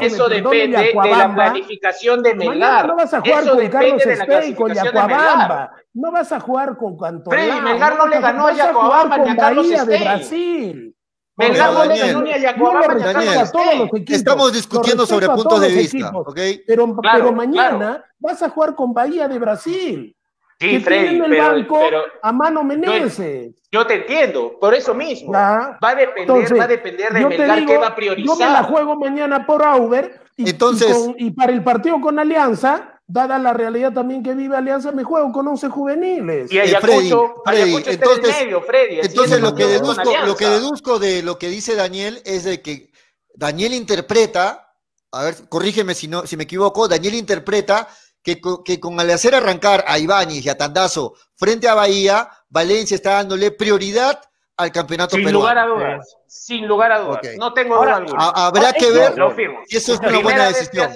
eso depende de la planificación de Melgar. no vas a jugar Eso con depende Carlos de la clasificación de Melgar. No vas a jugar con Cantolao. Freddy, Melgar no le ganó a Yacuabamba ni a con Carlos Bahía de Espey. Brasil. Melgar no le ganó ni a Yacuabamba ni a Carlos. Estamos discutiendo sobre puntos de vista. ¿ok? Pero, Claro, pero mañana claro. vas a jugar con Bahía de Brasil. Sí, que Freddy, tiene en el pero, banco pero a Mano Meneses. yo te entiendo, por eso mismo. Ya. Va a depender, Entonces, va a depender de Melgar digo, qué va a Yo me la priorizar. juego mañana por Auber y, Entonces- y con- y para el partido con Alianza, dada la realidad también que vive Alianza, me juego con 11 juveniles. Y Eh, Ayacucho, Freddy, Freddy, Ayacucho está entonces- en el medio, Freddy. Entonces es lo que deduzco, lo que deduzco de lo que dice Daniel es de que Daniel interpreta, a ver, corrígeme si no, si me equivoco, Daniel interpreta que, co- que con al hacer arrancar a Ibáñez y a Tandazo frente a Bahía, Valencia está dándole prioridad al campeonato Sin peruano. lugar a dudas, sin lugar a dudas. No tengo duda alguna. Ha- habrá que eso ver Lo firmo. si eso es una buena decisión,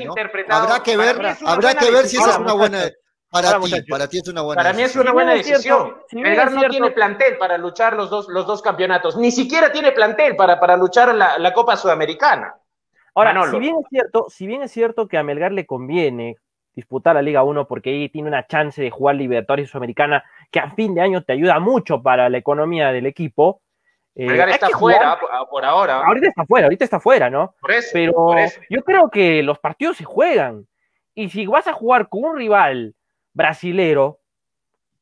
Habrá que ver, mí es una habrá buena que ver si esa es una buena para ti, para ti es una buena Para mí es una Si buena decisión. Melgar no tiene plantel para luchar los dos, los dos campeonatos. Ni siquiera tiene plantel para, para luchar la, la Copa Sudamericana. Ahora, Manolo. si bien es cierto, si bien es cierto que a Melgar le conviene disputar la Liga 1 porque ahí tiene una chance de jugar Libertadores Sudamericana que a fin de año te ayuda mucho para la economía del equipo. eh, está fuera jugar- por, por ahora. Ahorita está fuera, ahorita está fuera, ¿no? Por eso, Pero por eso. yo creo que los partidos se juegan. Y si vas a jugar con un rival brasilero,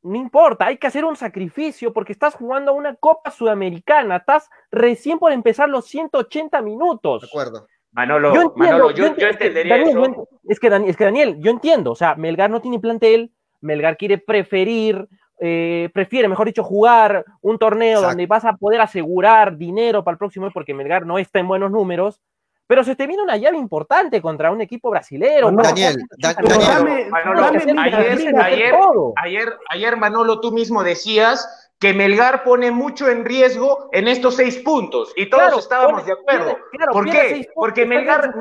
no importa, hay que hacer un sacrificio porque estás jugando una Copa Sudamericana, estás recién por empezar los 180 minutos. De acuerdo. Manolo, Yo entiendo, Manolo, yo, entendería Daniel, eso. yo ent- es, que, Dani- es que Daniel, yo entiendo, o sea, Melgar no tiene plantel, Melgar quiere preferir, eh, prefiere, mejor dicho, jugar un torneo Exacto. donde vas a poder asegurar dinero para el próximo año porque Melgar no está en buenos números, pero se te viene una llave importante contra un equipo brasilero. No, Daniel, Da- Daniel. Manolo, Ayer- ayer-. Ayer, ayer, Manolo, tú mismo decías que Melgar pone mucho en riesgo en estos seis puntos y todos Claro, estábamos pone- de acuerdo. pierde- claro, ¿Por qué? puntos, Porque Melgar,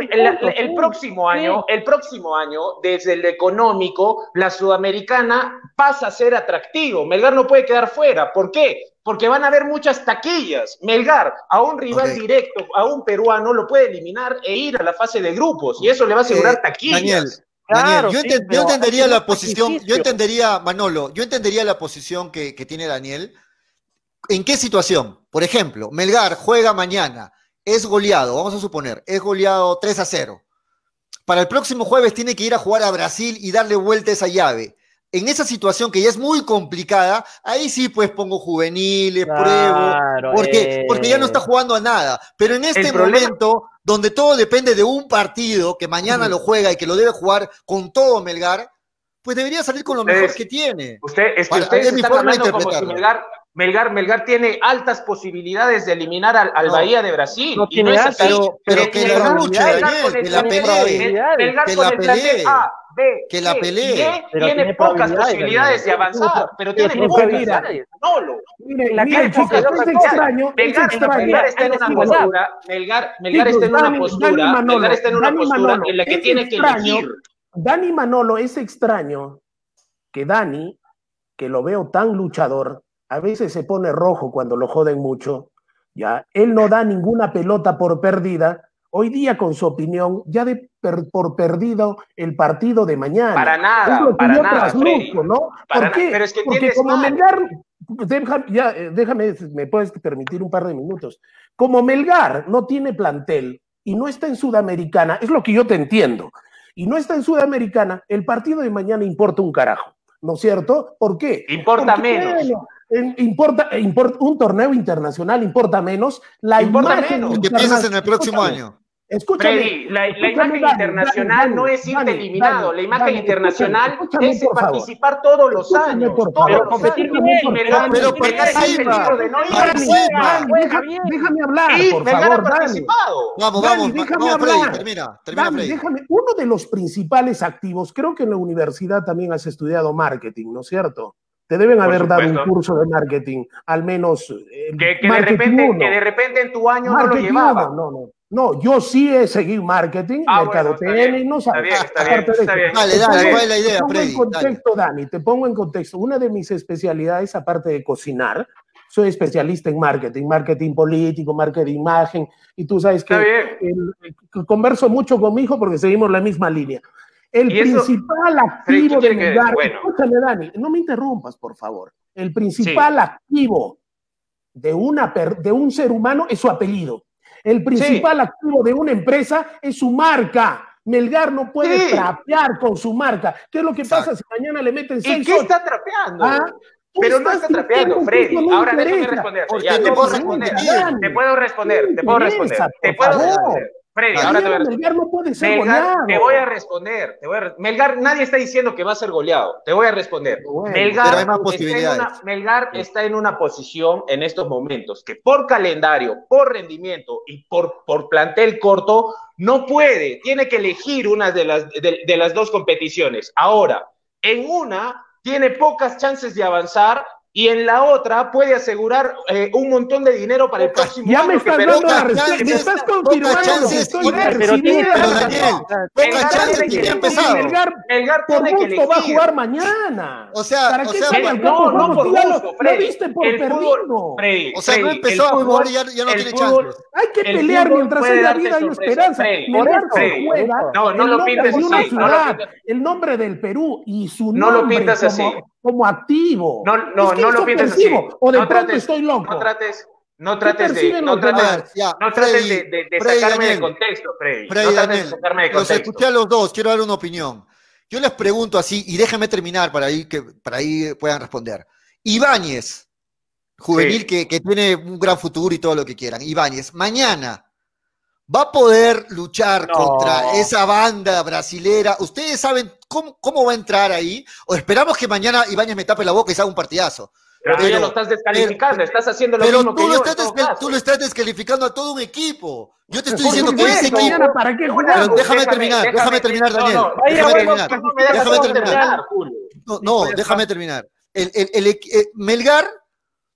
el, próximo sí. año, el próximo año, desde el económico, la sudamericana pasa a ser atractivo. Melgar no puede quedar fuera. ¿Por qué? Porque van a haber muchas taquillas. Melgar, a un rival directo, a un peruano, lo puede eliminar e ir a la fase de grupos. Y eso le va a asegurar Eh, taquillas. Daniel, Claro, Daniel, yo, sí, entendería la posición, yo entendería, Manolo, yo entendería la posición que, que tiene Daniel. ¿En qué situación? Por ejemplo, Melgar juega mañana, es goleado, vamos a suponer, es goleado 3 a 0. Para el próximo jueves tiene que ir a jugar a Brasil y darle vuelta a esa llave. En esa situación que ya es muy complicada, ahí sí pues pongo juveniles, Claro, pruebo, porque, eh. porque ya no está jugando a nada. Pero en este momento, donde todo depende de un partido que mañana lo juega y que lo debe jugar con todo Melgar, pues debería salir con lo mejor que tiene. Usted, es que Para- ustedes es mi están forma de como si. Melgar, Melgar, Melgar tiene altas posibilidades de eliminar al, al No. Bahía de Brasil. No y tiene no es así. pero- pero Melgar- que la luche, que la pelee. Melgar Que con la el plantel. A, B, Que la y pelee. Pero tiene tiene pocas posibilidades de avanzar, pero Pero tiene pocas. probabilidades. Nolo. Mire, La mire, calle chicos, porque es extraño, es Melgar, extraño. Melgar está en una postura, Melgar, Melgar está en una postura, Melgar está en una postura en la que es tiene que elegir. Dani Manolo es extraño que Dani, que lo veo tan luchador, a veces se pone rojo cuando lo joden mucho, ya, él no da ninguna pelota por perdida. Hoy día, con su opinión, ya de per- por perdido el partido de mañana. Para nada, Es lo que para nada, Freddy. ¿no? Para ¿Por qué? pero es que Porque como mal. Melgar, ya, déjame, me puedes permitir un par de minutos. Como Melgar no tiene plantel y no está en Sudamericana, es lo que yo te entiendo, y no está en Sudamericana, el partido de mañana importa un carajo, ¿no es cierto? ¿Por qué? Importa Porque, menos. bueno, importa, eh, importa, un torneo internacional importa menos. La importa imagen menos. ¿Qué piensas en el próximo año? Escúchame. Freddy, la, escúchame, la, imagen dale, internacional dale, no es irte eliminado. la imagen internacional es participar favor, todos los años. Por todos competir con él. Pero ¿por qué participa? Déjame hablar, por favor, participado. Vamos, vamos. Déjame hablar. Termina, termina, Déjame. Uno de los principales activos, creo que en la universidad también has estudiado marketing, ¿no es cierto? Te deben Por haber supuesto. dado un curso de marketing, al menos. Eh, que, que, marketing de repente, que, de repente, en tu año marketing no lo llevaba. No, no, no. yo sí he seguido marketing, ah, mercadotecnia, bueno, no sabía. Está bien, está bien, está bien. Dale, dale, ¿cuál es la idea, Te pongo Freddy, en contexto, dale. Dani, te pongo en contexto. Una de mis especialidades, aparte de cocinar, soy especialista en marketing, marketing político, marketing imagen, y tú sabes que converso mucho con mi hijo porque seguimos la misma línea. El principal activo del lugar, escúchame Dani, no me interrumpas, por favor. El principal activo de, una per, de un ser humano es su apellido. El principal activo de una empresa es su marca. Melgar no puede trapear con su marca. ¿Qué es lo que pasa si mañana le meten seis? ¿Y qué está trapeando? Ah, pero no está trapeando, Freddy. Ahora déjame responder. Ya, te, puedo responder. te puedo responder. Te puedo responder. Te puedo responder. Freddy, ahora te voy a Melgar no puede ser goleado. Te voy a responder. Melgar, nadie está diciendo que va a ser goleado. Te voy a responder. Melgar. Está, en una, Melgar está en una posición en estos momentos que por calendario, por rendimiento y por, por plantel corto, no puede. Tiene que elegir una de las, de las dos competiciones. Ahora, en una tiene pocas chances de avanzar y en la otra puede asegurar eh, un montón de dinero para el próximo ya año. Ya me estás dando la respuesta, me estás confirmando chances, que estoy pero, pero, tiene, pero Daniel, poca que. Elgar, Elgar por gusto que va a jugar mañana. O sea, ¿Para o sea el, no, no por gusto, lo viste por el fútbol, Freddy, o sea, Freddy, no empezó a jugar y ya, ya no tiene fútbol, chances. Hay que pelear mientras haya vida y esperanza. Por eso, no, no lo pintes así. El nombre del Perú y su nombre. No lo pintas así como activo. No, no, es que no lo pienses así. O de no pronto trates, estoy loco. No trates, no trates de, no trates, ya, no trates Freddy, de, de, de Freddy sacarme de contexto, Freddy. Freddy no trates de sacarme de contexto. Los escuché a los dos, quiero dar una opinión. Yo les pregunto así, y déjame terminar para ahí que para ahí puedan responder. Ibáñez, juvenil sí. que, que tiene un gran futuro y todo lo que quieran. Ibáñez, mañana va a poder luchar no. contra esa banda brasilera. Ustedes saben cómo, cómo va a entrar ahí? O esperamos que mañana Ibáñez me tape la boca y se haga un partidazo. Pero, pero, ya lo estás descalificando, estás haciendo lo pero mismo tú que lo yo, Estás tú lo estás descalificando a todo un equipo. Yo te estoy diciendo que ese equipo. ¿para qué déjame, terminar, déjame, terminar, Daniel. No, no, déjame terminar. Pues, déjame. No, no déjame terminar. El, el, el, eh, Melgar,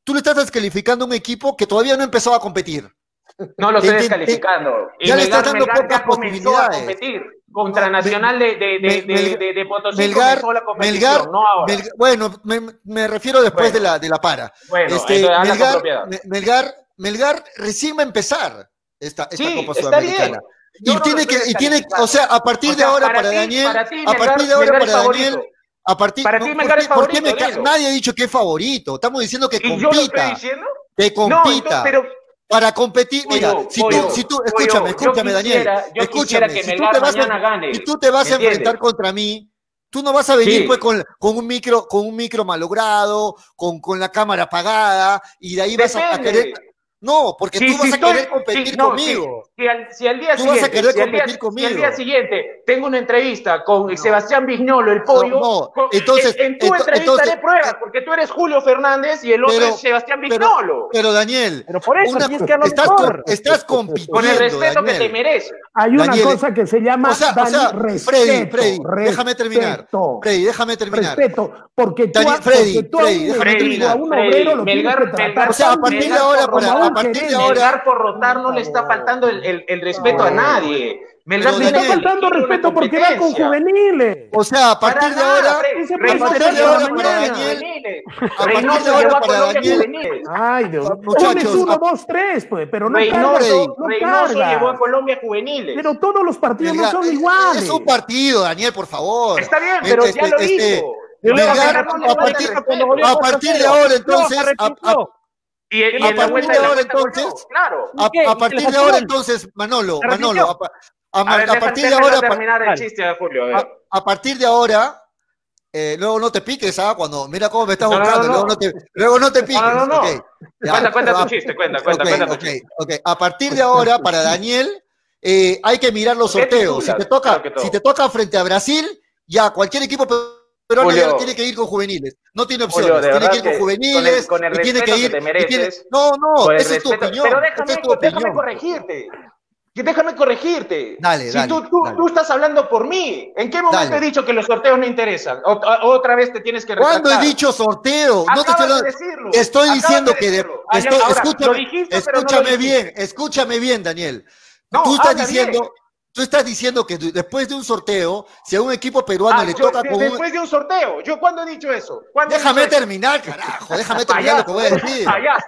tú le estás descalificando a un equipo que todavía no empezó a competir. No lo estoy descalificando. Ya le estás dando pocas posibilidades. Competir contra Nacional de, de, de, de, Potosí la competición, no bueno, me, refiero después de, la, de la para. Bueno, este, Melgar, Melgar, recién va a empezar esta, Copa Sudamericana. y tiene que, y tiene, o sea, a partir de ahora para, Daniel, a partir de ahora para Daniel, a partir, para ti Melgar es favorito. nadie ha dicho que es favorito? Estamos diciendo que compita. Que compita. pero para competir, mira, si, tú, si, tú, escúchame, escúchame, Daniel, escúchame, si, tú te vas a, gane, si tú te vas a enfrentar contra mí, Tú no vas a venir pues con, con, un micro, con un micro malogrado, con, con la cámara apagada, y de ahí vas a, a, querer, no, porque sí, tú vas si a querer competir conmigo. Si, al, día siguiente, tengo una entrevista con. Sebastián Vignolo, el pollo. No, entonces, en, tu entrevista haré pruebas, porque tú eres Julio Fernández y el otro pero, es Sebastián Vignolo. Pero, Daniel, pero por eso estás, con, compitiendo. Con el respeto que te mereces. Hay una cosa que se llama o sea, Dani, Freddy, Freddy, déjame terminar. Freddy, déjame terminar. Respeto, porque tú, Freddy, porque tú a. O sea, a partir de ahora para a partir de ahora. Melgar por rotar no le está faltando el, el, el respeto a nadie. Melgar le está faltando respeto porque va con juveniles. O sea, a partir de ahora. A partir de ahora para Daniel. A partir de ahora para Daniel. Ay, Dios. Muchachos. Uno, dos, tres, pues, pero no Reynoso, Reynoso llevó a Colombia juveniles. Pero todos los partidos no son iguales. Es un partido, Daniel, por favor. Está bien, este, pero ya lo este, dijo. Melgar, este, a partir, a partir de ahora, entonces, y, y a partir de ahora entonces, claro. A, a partir de ahora entonces, Manolo, Manolo, a, a, a ver, partir de ahora, terminar el chiste Julio. a partir de ahora, eh, luego no te piques, ¿ah? Cuando, mira cómo me estás no, buscando, no, no, luego, no te, luego no te piques. Okay. Cuenta, cuenta tu chiste, cuenta, cuenta, okay, cuenta okay, tu A partir de ahora, para Daniel, eh, hay que mirar los sorteos. Si te, toca, si te toca frente a Brasil, ya cualquier equipo peruano Julio. tiene que ir con juveniles. No tiene opciones. tiene que ir con juveniles. con el- con el y tiene que respeto ir. que te y tiene- mereces, no, no, esa es tu opinión. Pero déjame, es tu déjame opinión. corregirte. Déjame corregirte. Dale, si dale, tú, tú, dale. tú estás hablando por mí, ¿en qué momento he dicho que los sorteos no interesan? O- otra vez te tienes que ¿Cuándo he dicho sorteo? No te estoy de decirlo. Estoy diciendo de que de- decirlo. Ya, estoy- ahora, escúchame, dijiste, pero no bien, escúchame bien, Daniel. No, tú estás diciendo, bien. Tú estás diciendo que después de un sorteo, si a un equipo peruano Ah, le yo- toca de- con un... después de un sorteo. ¿Yo cuándo he dicho eso? ¿Cuándo he Déjame dicho eso? terminar, carajo, déjame terminar lo que voy a decir. Payaso.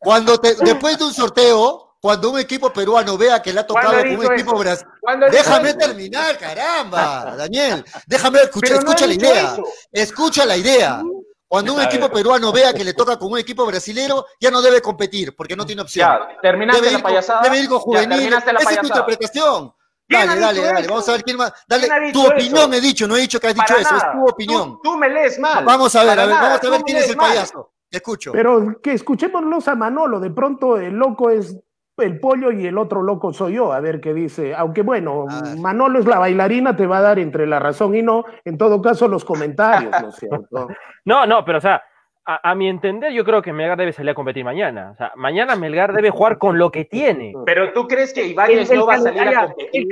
Cuando te- después de un sorteo, cuando un equipo peruano vea que le ha tocado ¿Cuándo he con un equipo brasileño, ¿Cuándo he dicho déjame eso? terminar, caramba, Daniel, déjame escuchar, no escucha la idea, eso. escucha la idea. Cuando un A equipo peruano vea que le toca con un equipo brasilero, ya no debe competir, porque no tiene opción. Ya, terminaste Debe la ir, payasada. debe ir con la Esa es tu interpretación. ¿Quién Dale, dale, dale. eso? Vamos a ver quién más. Dale, ¿Quién ha dicho tu opinión eso? he dicho, no he dicho que has dicho Para eso, nada. es tu opinión. Tú, tú me lees mal. Vamos a ver, a ver, vamos a ver quién es el mal. payaso. Te escucho. Pero que escuchémonos a Manolo, de pronto el loco es el pollo y el otro loco soy yo, a ver qué dice. Aunque bueno, A ver. Manolo es la bailarina, te va a dar entre la razón y no, en todo caso los comentarios, ¿no es cierto? No, no, pero o sea, a, a mi entender, yo creo que Melgar debe salir a competir mañana. O sea, mañana Melgar debe jugar con lo que tiene. Pero tú crees que Ibáñez no va a salir a competir.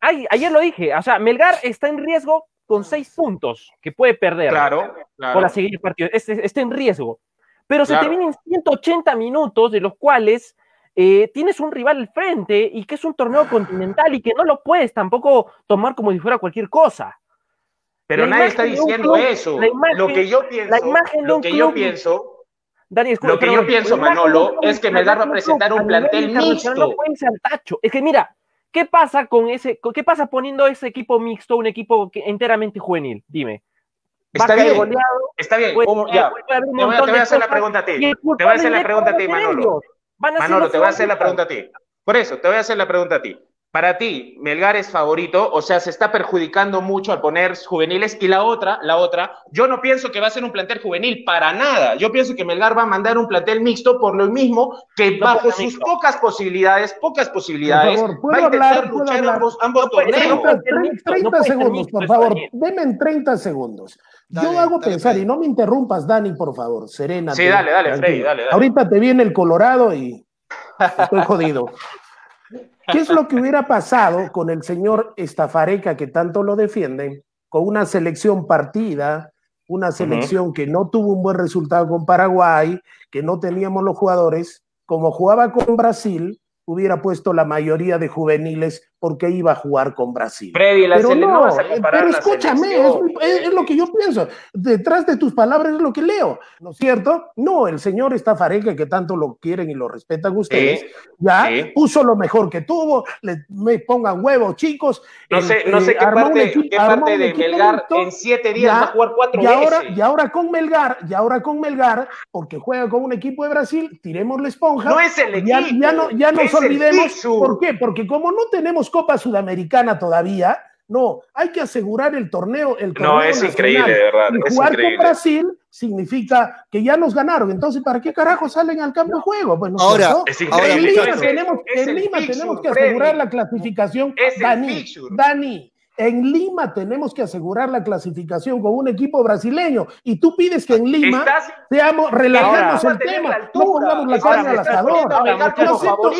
Ay, ayer lo dije, o sea, Melgar está en riesgo con seis puntos que puede perder Claro, claro. para seguir el partido. Es- es- está en riesgo. Pero se te vienen 180 minutos de los cuales eh, tienes un rival al frente y que es un torneo continental y que no lo puedes tampoco tomar como si fuera cualquier cosa. Pero la nadie está diciendo club- eso. imagen- lo que yo pienso, la imagen de lo que yo club- pienso, Dani, escucha, Lo que yo pienso, Manolo, club- es que Melgar va a presentar un plantel mixto. No puede al tacho. Es que mira, ¿qué pasa con ese, qué pasa poniendo ese equipo mixto, un equipo que- enteramente juvenil? Dime. Está bien, goleado, está bien. puede- ¿cómo- ya. puede haber un Te voy a- montón te voy a de hacer la pregunta a ti. Te voy a hacer la pregunta a ti, ser Manolo. ser Manolo, te voy a hacer la pregunta a ti. Por eso, te voy a hacer la pregunta a ti. Para ti, Melgar es favorito, o sea, se está perjudicando mucho al poner juveniles. Y la otra, la otra, yo no pienso que va a ser un plantel juvenil para nada. Yo pienso que Melgar va a mandar un plantel mixto por lo mismo que No bajo sus mixto. pocas posibilidades, pocas posibilidades, Por favor, ¿puedo va a intentar hablar? ¿Puedo luchar hablar? ambos, ambos No torneos. no puede 30, ser mixto, 30 no puede ser segundos, mixto, por favor. Denme en 30 segundos. Dale, Yo hago dale, pensar, y no me interrumpas, Dani, por favor, serena. Sí, dale, dale, Freddy, dale, dale. Ahorita te viene el Colorado y estoy jodido. ¿Qué es lo que hubiera pasado con el señor Estafareca, que tanto lo defienden, con una selección partida, una selección que no tuvo un buen resultado con Paraguay, que no teníamos los jugadores, como jugaba con Brasil, hubiera puesto la mayoría de juveniles porque iba a jugar con Brasil. Freddy, la Pero no, vas a eh, comparar pero escúchame, es, es- es lo que yo pienso. Detrás de tus palabras es lo que leo, ¿no es cierto? No, el señor Estafareca, que tanto lo quieren y lo respetan ustedes, Sí, ya sí. puso lo mejor que tuvo, le, me pongan huevos, chicos. No eh, sé, no sé eh, qué parte, equipo- qué parte de Melgar en siete días ya, va a jugar cuatro y ahora, veces. y ahora con Melgar, y ahora con Melgar, porque juega con un equipo de Brasil, tiremos la esponja. No es el ya, equipo, ya no, ya nos olvidemos. ¿Por qué? Porque como no tenemos Copa Sudamericana todavía, no, hay que asegurar el torneo. El No, es nacional. increíble, de verdad, Y es jugar increíble. con Brasil significa que ya nos ganaron. Entonces, ¿para qué carajo salen al campo de juego? Pues, ¿no Ahora? Es en Lima, es el- tenemos, es en el Lima fixture, tenemos que Freddy. asegurar la clasificación. Es Dani. Dani, en Lima tenemos que asegurar la clasificación con un equipo brasileño. Y tú pides que en Lima Estás- seamos, relajemos el tema, no pongamos la carne al asador.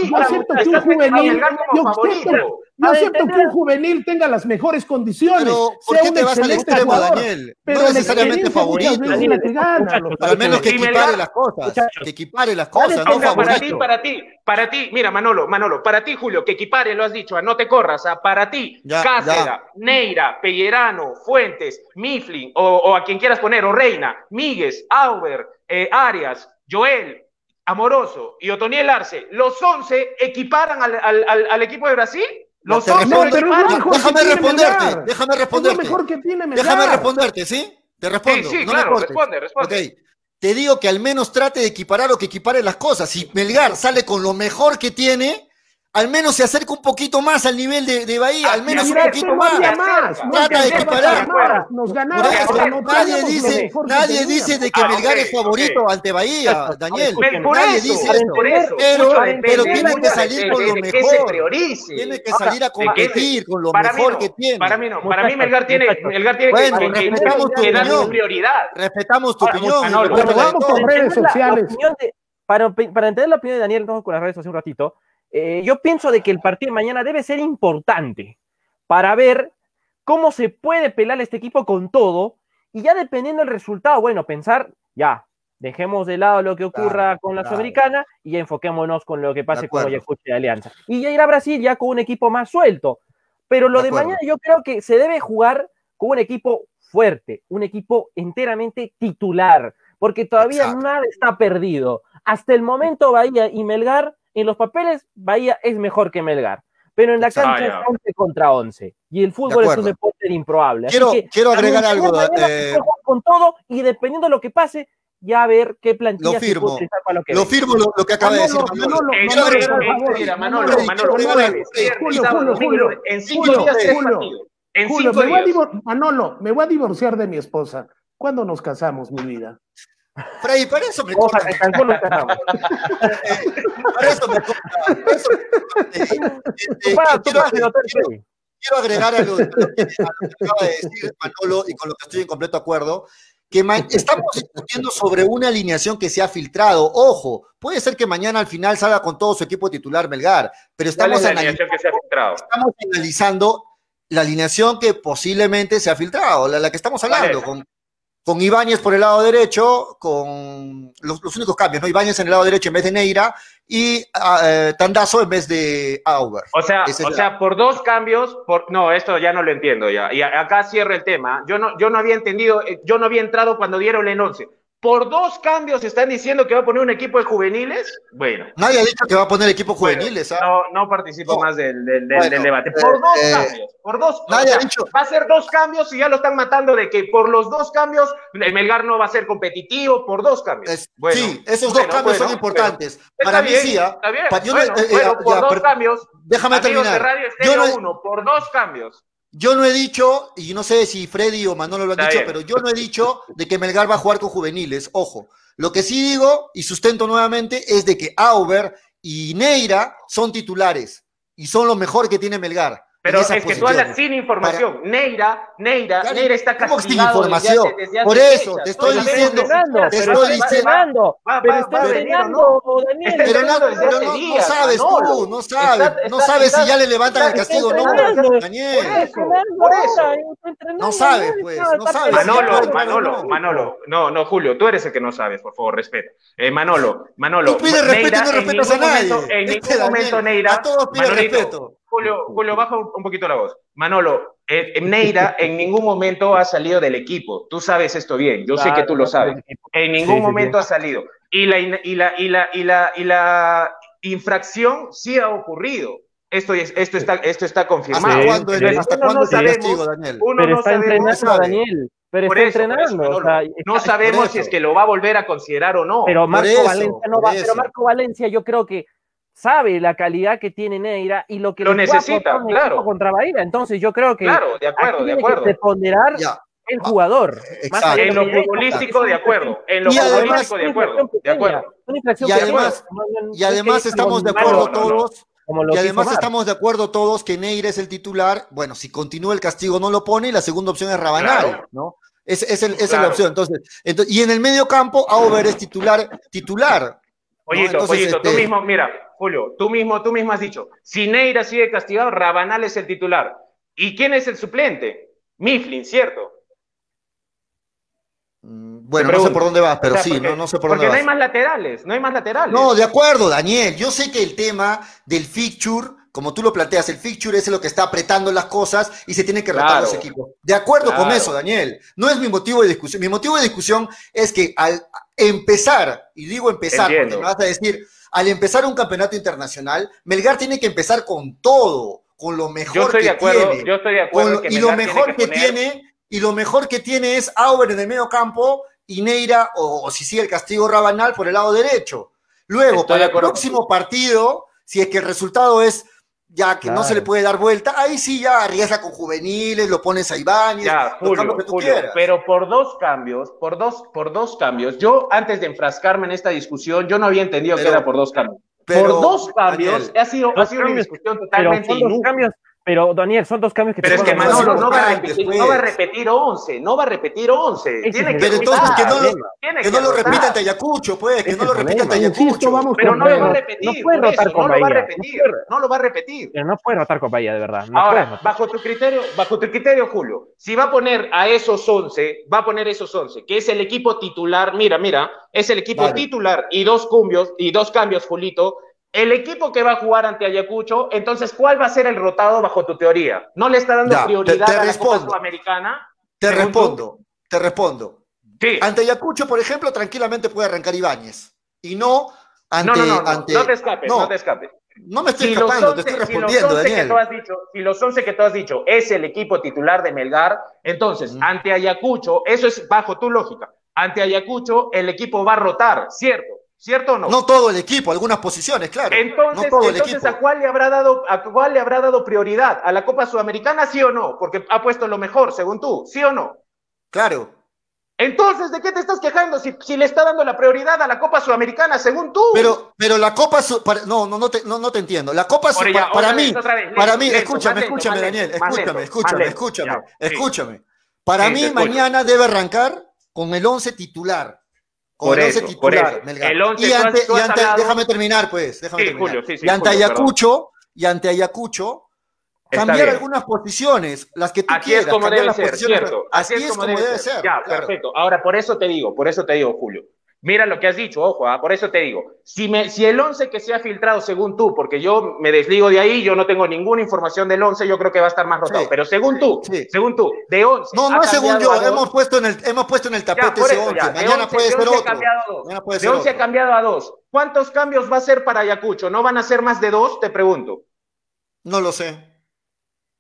Yo acepto, que un juvenil, yo acepto, yo acepto que un juvenil tenga las mejores condiciones, Pero, ¿por qué te vas al extremo, jugador, Daniel? pero No necesariamente favorito. veces gana. al menos que equipare las cosas. Muchachos. Que equipare las ¿Cuál cosas, no Venga, para ti, favorito. para ti, para ti, mira, Manolo, Manolo, para ti, Julio, que equipare, lo has dicho, ah, no te corras, ah, para ti, Ya, Cáceres, ya. Neira, Pellerano, Fuentes, Mifflin, o, o a quien quieras poner, o Reina, Míguez, Auber, eh, Arias, Joel, Amoroso y Otoniel Arce, los 11 equiparan al, al- al- al equipo de Brasil. Los te 11 No, pero es lo mejor que Déjame tiene responderte, Melgar. déjame Es lo responderte. mejor que tiene Melgar. Déjame responderte, ¿sí? Te respondo. Sí, sí, no claro, responde, responde. Ok. Te digo que al menos trate de equiparar o que equipare las cosas. Si Melgar sale con lo mejor que tiene, al menos se acerca un poquito más al nivel de, de Bahía, al menos un poquito más. había más. no Trata de equiparar. Nos Por ganaron, eso, pero no nadie dice, nadie dice de que Ah, Melgar ok, es favorito ante Bahía, Daniel. Pero por nadie eso, dice por eso. Pero, pero tiene que salir de- con lo de que se mejor. priorice. Tiene que salir a competir con lo para mejor no, que tiene. Para mí no, para mí Melgar tiene. Melgar tiene Bueno, que, respetamos que, tu que darle opinión. prioridad. Respetamos tu opinión. de vamos con redes sociales. para, para entender la opinión de Daniel, entonces con las redes hace un ratito, eh, yo pienso de que el partido de mañana debe ser importante para ver cómo se puede pelar este equipo con todo y ya dependiendo del resultado, bueno, pensar, ya, dejemos de lado lo que ocurra Claro, con la claro. Sudamericana y enfoquémonos con lo que pase con. Ayacucho de Alianza. Y ya ir a Brasil ya con un equipo más suelto. Pero lo De mañana yo creo que se debe jugar con un equipo fuerte, un equipo enteramente titular, porque todavía Exacto. nada está perdido. Hasta el momento Bahía y Melgar, en los papeles, Bahía es mejor que Melgar. Pero en la Exacto. cancha Ah, es ya. 11 contra 11. Y el fútbol es un deporte improbable. Así Quiero, que, quiero agregar algo. eh, se con todo y dependiendo de lo que pase, ya a ver qué plantilla Lo se firmo. puede utilizar para lo que lo firmo lo, lo que acaba de decir Manolo, Manolo. Manolo, Eh, Manolo, en cinco Julio, días tres Julio, partidos. En Julio, cinco me voy a días. Manolo, me voy a divorciar de mi esposa. ¿Cuándo nos casamos, mi vida? Freddy, para eso me Vamos a corta. que Cancún lo cerramos. Para eso me corta. Para eso me corta. Tú pagas- tú quiero- agregar a lo, a lo que, acaba de decir Manolo y con lo que estoy en completo acuerdo, que estamos discutiendo sobre una alineación que se ha filtrado. Ojo, puede ser que mañana al final salga con todo su equipo titular Melgar, pero ¿Cuál estamos, es la anali- alineación que se ha filtrado? estamos analizando la alineación que posiblemente se ha filtrado, la, la que estamos ¿Cuál hablando, es? con, con Ibáñez por el lado derecho, con los, los únicos cambios, ¿no? Ibáñez en el lado derecho en vez de Neira y eh, Tandazo en vez de Auber. O sea, o la- sea, por dos cambios, por no, esto ya no lo entiendo ya. Y acá cierra el tema. Yo no, yo no había entendido, eh, yo no había entrado cuando dieron el 11. Por dos cambios están diciendo que va a poner un equipo de juveniles. Bueno, Nadie ha dicho que va a poner equipos Bueno, juveniles, ¿ah? no, no participo No. más del, del- del- Bueno, del debate. eh, Por dos eh, cambios, por dos. nadie ha dicho- Va a ser dos cambios y ya lo están matando de que por los dos cambios el Melgar no va a ser competitivo por dos cambios. Es- Bueno, sí, esos dos cambios son importantes. Para mí sí, ¿ah? está bien. Yo eh, eh, ya, por dos cambios. Déjame terminar. Radio Yo no, 1, por dos cambios. Yo no he dicho, y no sé si Freddy o Manolo lo han Está dicho, bien. pero yo no he dicho de que Melgar va a jugar con juveniles. Ojo, lo que sí digo y sustento nuevamente es de que Auber y Neira son titulares y son lo mejor que tiene Melgar. Pero es que tú hablas sin información. Neira, Neira, Claro, Neira está ¿cómo que sin castigado información? desde hace- desde hace Por eso, te estoy diciendo- te pero estoy diciendo- pero Daniel. Pero, no, pero no, no días, sabes Manolo. tú, no sabes, Está- no sabes está- si ya le levantan el castigo o no. Daniel. Por eso, No sabe, Daniel, pues, no está sabe. peleando Manolo, Manolo, no. Manolo, no, no, Julio, tú eres el que no sabes, por favor, respeta. Eh, Manolo, Manolo, Tú pides respeto y no en respetas ningún a nadie. momento- en ningún momento, Neira, a todos pide Manolito, respeto. Julio, Julio, baja un poquito la voz. Manolo, eh, Neira en ningún momento ha salido del equipo. Tú sabes esto bien, yo sé Claro, que tú lo sabes. En ningún Sí, sí, momento ha salido. Y la, in- y, la, y, la, y, la, y la infracción sí ha ocurrido. Esto, es, esto, está, esto está confirmado. ¿Hasta Sí, cuándo, sí. ¿hasta Uno cuándo no sabemos, castigo, Daniel? uno Pero no está sabemos, entrenando, sabe. Daniel. Pero Por está eso, por eso, entrenando. o sea, no está- sabemos si es que lo va a volver a considerar o no. Pero Marco eso, Valencia no va, eso. pero Marco Valencia yo creo que sabe la calidad que tiene Neira y lo que Lo necesita, claro. contra Bahía. Entonces yo creo que claro, de acuerdo, aquí de tiene acuerdo. que ponderar Ya. el jugador. Más Exacto. allá de En lo futbolístico, de acuerdo. En lo futbolístico, de acuerdo. De acuerdo. Y pequeña, además- no- no- Y no además es estamos de acuerdo no, no, no. todos como lo Y además estamos de acuerdo todos que Neira es el titular. Bueno, si continúa el castigo no lo pone y la segunda opción es Rabanal, Claro. ¿no? Es, es el- esa es Claro. la opción. Entonces, entonces, y en el medio campo, Auber es titular, titular. Entonces, Pollito, tú este- mismo, mira, Julio, tú mismo, tú mismo has dicho, si Neira sigue castigado, Rabanal es el titular. ¿Y quién es el suplente? Mifflin, ¿cierto? Mm, Bueno, no sé por dónde vas, pero O sea, sí, porque- no, no sé por Porque dónde no vas. hay más laterales, no hay más laterales. No, de acuerdo, Daniel. Yo sé que el tema del fixture, como tú lo planteas, el fixture es lo que está apretando las cosas y se tienen que rotar Claro. los equipos. De acuerdo con Claro. eso, Daniel. No es mi motivo de discusión. Mi motivo de discusión es que al empezar, y digo empezar, porque me vas a decir, al empezar un campeonato internacional, Melgar tiene que empezar con todo, con lo mejor yo estoy que de acuerdo, tiene. yo estoy de acuerdo lo- que y lo tiene mejor que, poner- tiene, y lo mejor que tiene es Auber en el medio campo y Neira, o, o si sigue el castigo Rabanal por el lado derecho. Luego, Estoy para el próximo partido, Si es que el resultado es ya que no se le puede dar vuelta, ahí sí ya arriesga con juveniles, lo pones a Ibáñez, Ya, Julio, cambios que tú Julio, quieras. pero por dos cambios, por dos, por dos cambios, yo antes de enfrascarme en esta discusión, yo no había entendido Pero- que era por dos cambios. pero, por dos cambios, Daniel, ha sido, ha sido una discusión Pero totalmente dos inútil. cambios, pero Daniel, son dos cambios que Pero te es que Manolo, Manolo no va a importantes, repetir, pues. no va a repetir 11, no va a repetir 11. Ese Tiene es que Pero entonces que no lo, que no lo repita ante Ayacucho, pues, que no lo es repita ante Ayacucho. vamos Pero no lo va a repetir, No rotar con no lo va a Bahía, repetir, no no lo va a repetir. Pero no puede rotar con Bahía, de verdad. No Ahora, bajo tu criterio, bajo tu criterio, Julio, si va a poner a esos 11, va a poner esos 11, que es el equipo titular, mira, mira, es el equipo titular y dos cambios, y dos cambios, Julito, el equipo que va a jugar ante Ayacucho, entonces, ¿cuál va a ser el rotado bajo tu teoría? ¿No le está dando Ya, te- prioridad te a la respondo. Copa Sudamericana? Te Según tú. respondo, te respondo. Sí. Ante Ayacucho, por ejemplo, tranquilamente puede arrancar Ibáñez. Y no ante. No, no, no, ante- no te escapes, no, no, te escapes. no me estoy Si escapando, 11 te estoy si los respondiendo, 11 que Daniel. tú has dicho, si los 11 que tú has dicho es el equipo titular de Melgar, entonces Mm. ante Ayacucho, eso es bajo tu lógica, ante Ayacucho el equipo va a rotar, ¿cierto? ¿Cierto o no? No todo el equipo, algunas posiciones, claro. Entonces, no entonces. ¿a cuál le habrá dado a cuál le habrá dado prioridad? ¿A la Copa Sudamericana sí o no? Porque ha puesto lo mejor, según tú, ¿sí o no? Claro. Entonces, ¿de qué te estás quejando si, si le está dando la prioridad a la Copa Sudamericana, según tú? Pero, pero la Copa. Su- para- no, no, no te, no, no te entiendo. La Copa. Su- para, mí, vez, otra vez, para mí, lento, escúchame, lento, escúchame, Daniel, lento, escúchame, escúchame, escúchame, sí. escúchame. Para Sí, mí, mañana debe arrancar con el 11 titular. Con Por el 11 eso, por eso. Melgar. El 11 y ante, ante- déjame terminar, pues. Déjame Sí, terminar. Julio, sí, sí, y ante Julio, Ayacucho, y ante Ayacucho, cambiar algunas posiciones, las que tú Así quieras. es como debe las ser, posiciones. ¿cierto? Así, es como, debe ser. Ya, claro. perfecto. Ahora, por eso te digo, por eso te digo, Julio. Mira lo que has dicho, ojo, ah, por eso te digo. Si, me, si el 11 que se ha filtrado según tú, porque yo me desligo de ahí, yo no tengo ninguna información del 11, yo creo que va a estar más rotado. Sí. Pero según tú, Sí. según tú, de 11. No, ha no es según yo, hemos puesto en el, hemos puesto en el Ya, tapete por ese eso, 11. ya. De Mañana 11, puede de ser 11 ha otro. cambiado a dos. Mañana puede De ser 11 ha otro. cambiado a 2. ¿Cuántos cambios va a ser para Ayacucho? ¿No van a ser más de dos? Te pregunto. No lo sé.